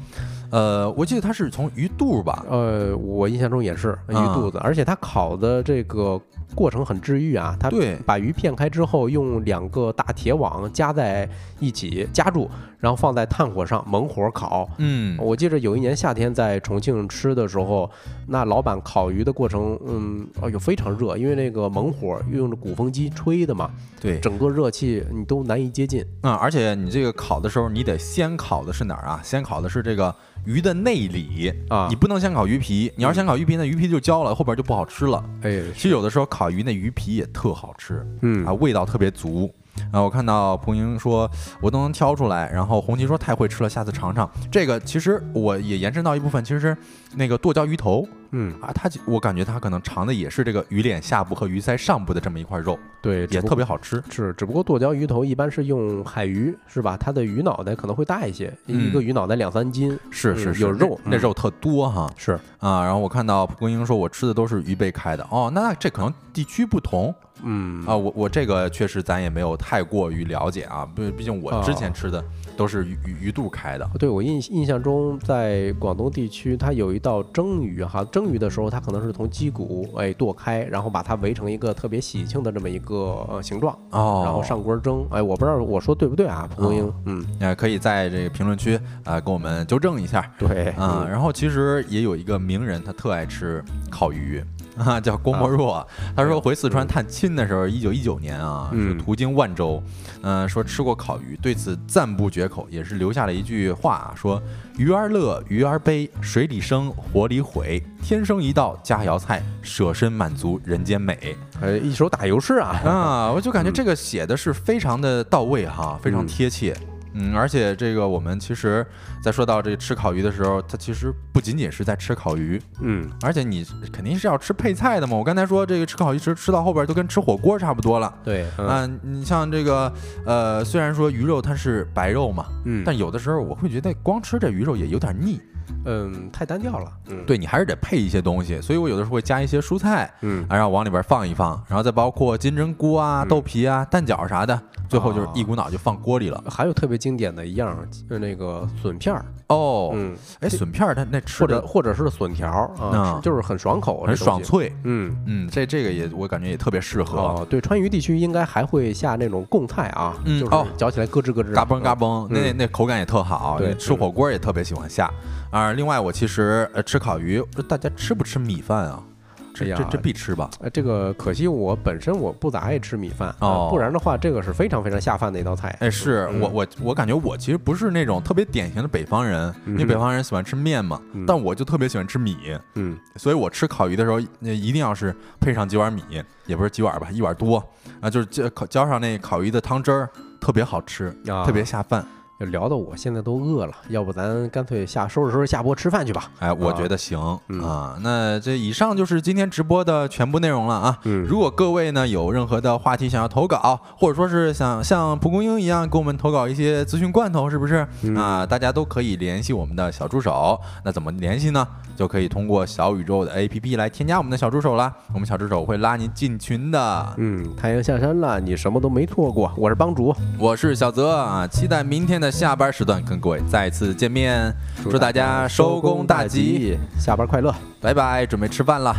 呃，我记得它是从鱼肚吧。呃，我印象中也是鱼啊肚子，而且它烤的这个过程很治愈啊。它对把鱼片开之后，用两个大铁网夹在一起夹住，然后放在炭火上猛火烤。嗯，我记得有一年夏天在重庆吃的时候，那老板烤鱼的过程，嗯，哎呦非常热，因为那个猛火用着鼓风机吹的嘛，对，整个热气你都难以接近。嗯，而且你这个烤的时候，你得先烤的是哪儿啊？先烤的是这个鱼的内里啊你不能先烤鱼皮。你要是先烤鱼皮，那鱼皮就焦了，后边就不好吃了。哎，其实有的时候烤鱼那鱼皮也特好吃嗯啊，味道特别足。啊，我看到蒲英说，我都能挑出来。然后红旗说太会吃了，下次尝尝。这个其实我也延伸到一部分，其实是那个剁椒鱼头嗯，啊，它我感觉它可能尝的也是这个鱼脸下部和鱼鳃上部的这么一块肉，对，也特别好吃。是，只不过剁椒鱼头一般是用海鱼，是吧？它的鱼脑袋可能会大一些，嗯一个鱼脑袋两三斤。嗯是是是，有肉那肉特多哈。是，啊，然后我看到蒲公英说，我吃的都是鱼背开的哦，那这可能地区不同嗯啊，我我这个确实咱也没有太过于了解啊，毕毕竟我之前哦吃的都是鱼鱼鱼肚开的，对我印印象中，在广东地区，它有一道蒸鱼哈，蒸鱼的时候，它可能是从鸡骨哎剁开，然后把它围成一个特别喜庆的这么一个呃形状，哦，然后上锅蒸。哎，我不知道我说对不对啊，蒲公英哦？嗯，呃可以在这个评论区啊、给我们纠正一下对啊、然后其实也有一个名人，他特爱吃烤鱼。啊，叫郭沫若，他说回四川探亲的时候，一九一九年啊，是嗯。途经万州，嗯、说吃过烤鱼，对此赞不绝口，也是留下了一句话，说鱼儿乐，鱼儿悲，水里生，火里毁，天生一道佳肴菜，舍身满足人间美。哎，一首打油诗啊，啊，我就感觉这个写的是非常的到位哈，非常嗯。贴切。嗯，而且这个我们其实，在说到这个吃烤鱼的时候，它其实不仅仅是在吃烤鱼，嗯，而且你肯定是要吃配菜的嘛。我刚才说这个吃烤鱼吃吃到后边都跟吃火锅差不多了。对，嗯啊，你像这个，呃，虽然说鱼肉它是白肉嘛，嗯，但有的时候我会觉得光吃这鱼肉也有点腻，嗯，太单调了，嗯，，对你还是得配一些东西，所以我有的时候会加一些蔬菜，嗯，啊，然后往里边放一放，然后再包括金针菇啊、嗯豆皮啊、蛋饺啥的，最后就是哦一股脑就放锅里了。还有特别经典的一样，就是那个笋片儿，哦，嗯，哎，笋片儿它那吃或者或者是笋条儿啊啊，就是很爽口，很。爽脆，嗯，嗯，这这个也我感觉也特别适合，哦，对，川渝地区应该还会下那种贡菜啊，就是嗯哦嚼起来咯吱咯吱，嘎嘣嘎嘣。那那口感也特好，对吃火锅也特别喜欢下。啊，另外我其实呃吃烤鱼，大家吃不吃米饭啊？这这这必吃吧？呃，这个可惜我本身我不咋爱吃米饭，呃哦不然的话，这个是非常非常下饭的一道菜。哎，是嗯我我我感觉我其实不是那种特别典型的北方人，因为嗯北方人喜欢吃面嘛，嗯但我就特别喜欢吃米。嗯，所以我吃烤鱼的时候，那一定要是配上几碗米，也不是几碗吧，一碗多啊，就是浇浇上那烤鱼的汤汁儿，特别好吃，啊特别下饭。聊的我现在都饿了，要不咱干脆下收拾收拾下播吃饭去吧。哎，我觉得行嗯啊。那这以上就是今天直播的全部内容了啊。嗯如果各位呢有任何的话题想要投稿，或者说是想像蒲公英一样给我们投稿一些资讯罐头，是不是嗯啊？大家都可以联系我们的小助手。那怎么联系呢？就可以通过小宇宙的 APP 来添加我们的小助手啦。我们小助手会拉您进群的。嗯，太阳下山了，你什么都没错过。我是帮主，我是小泽啊，期待明天的下班时段跟各位再次见面。祝大家收工大吉，，下班快乐。拜拜，准备吃饭了。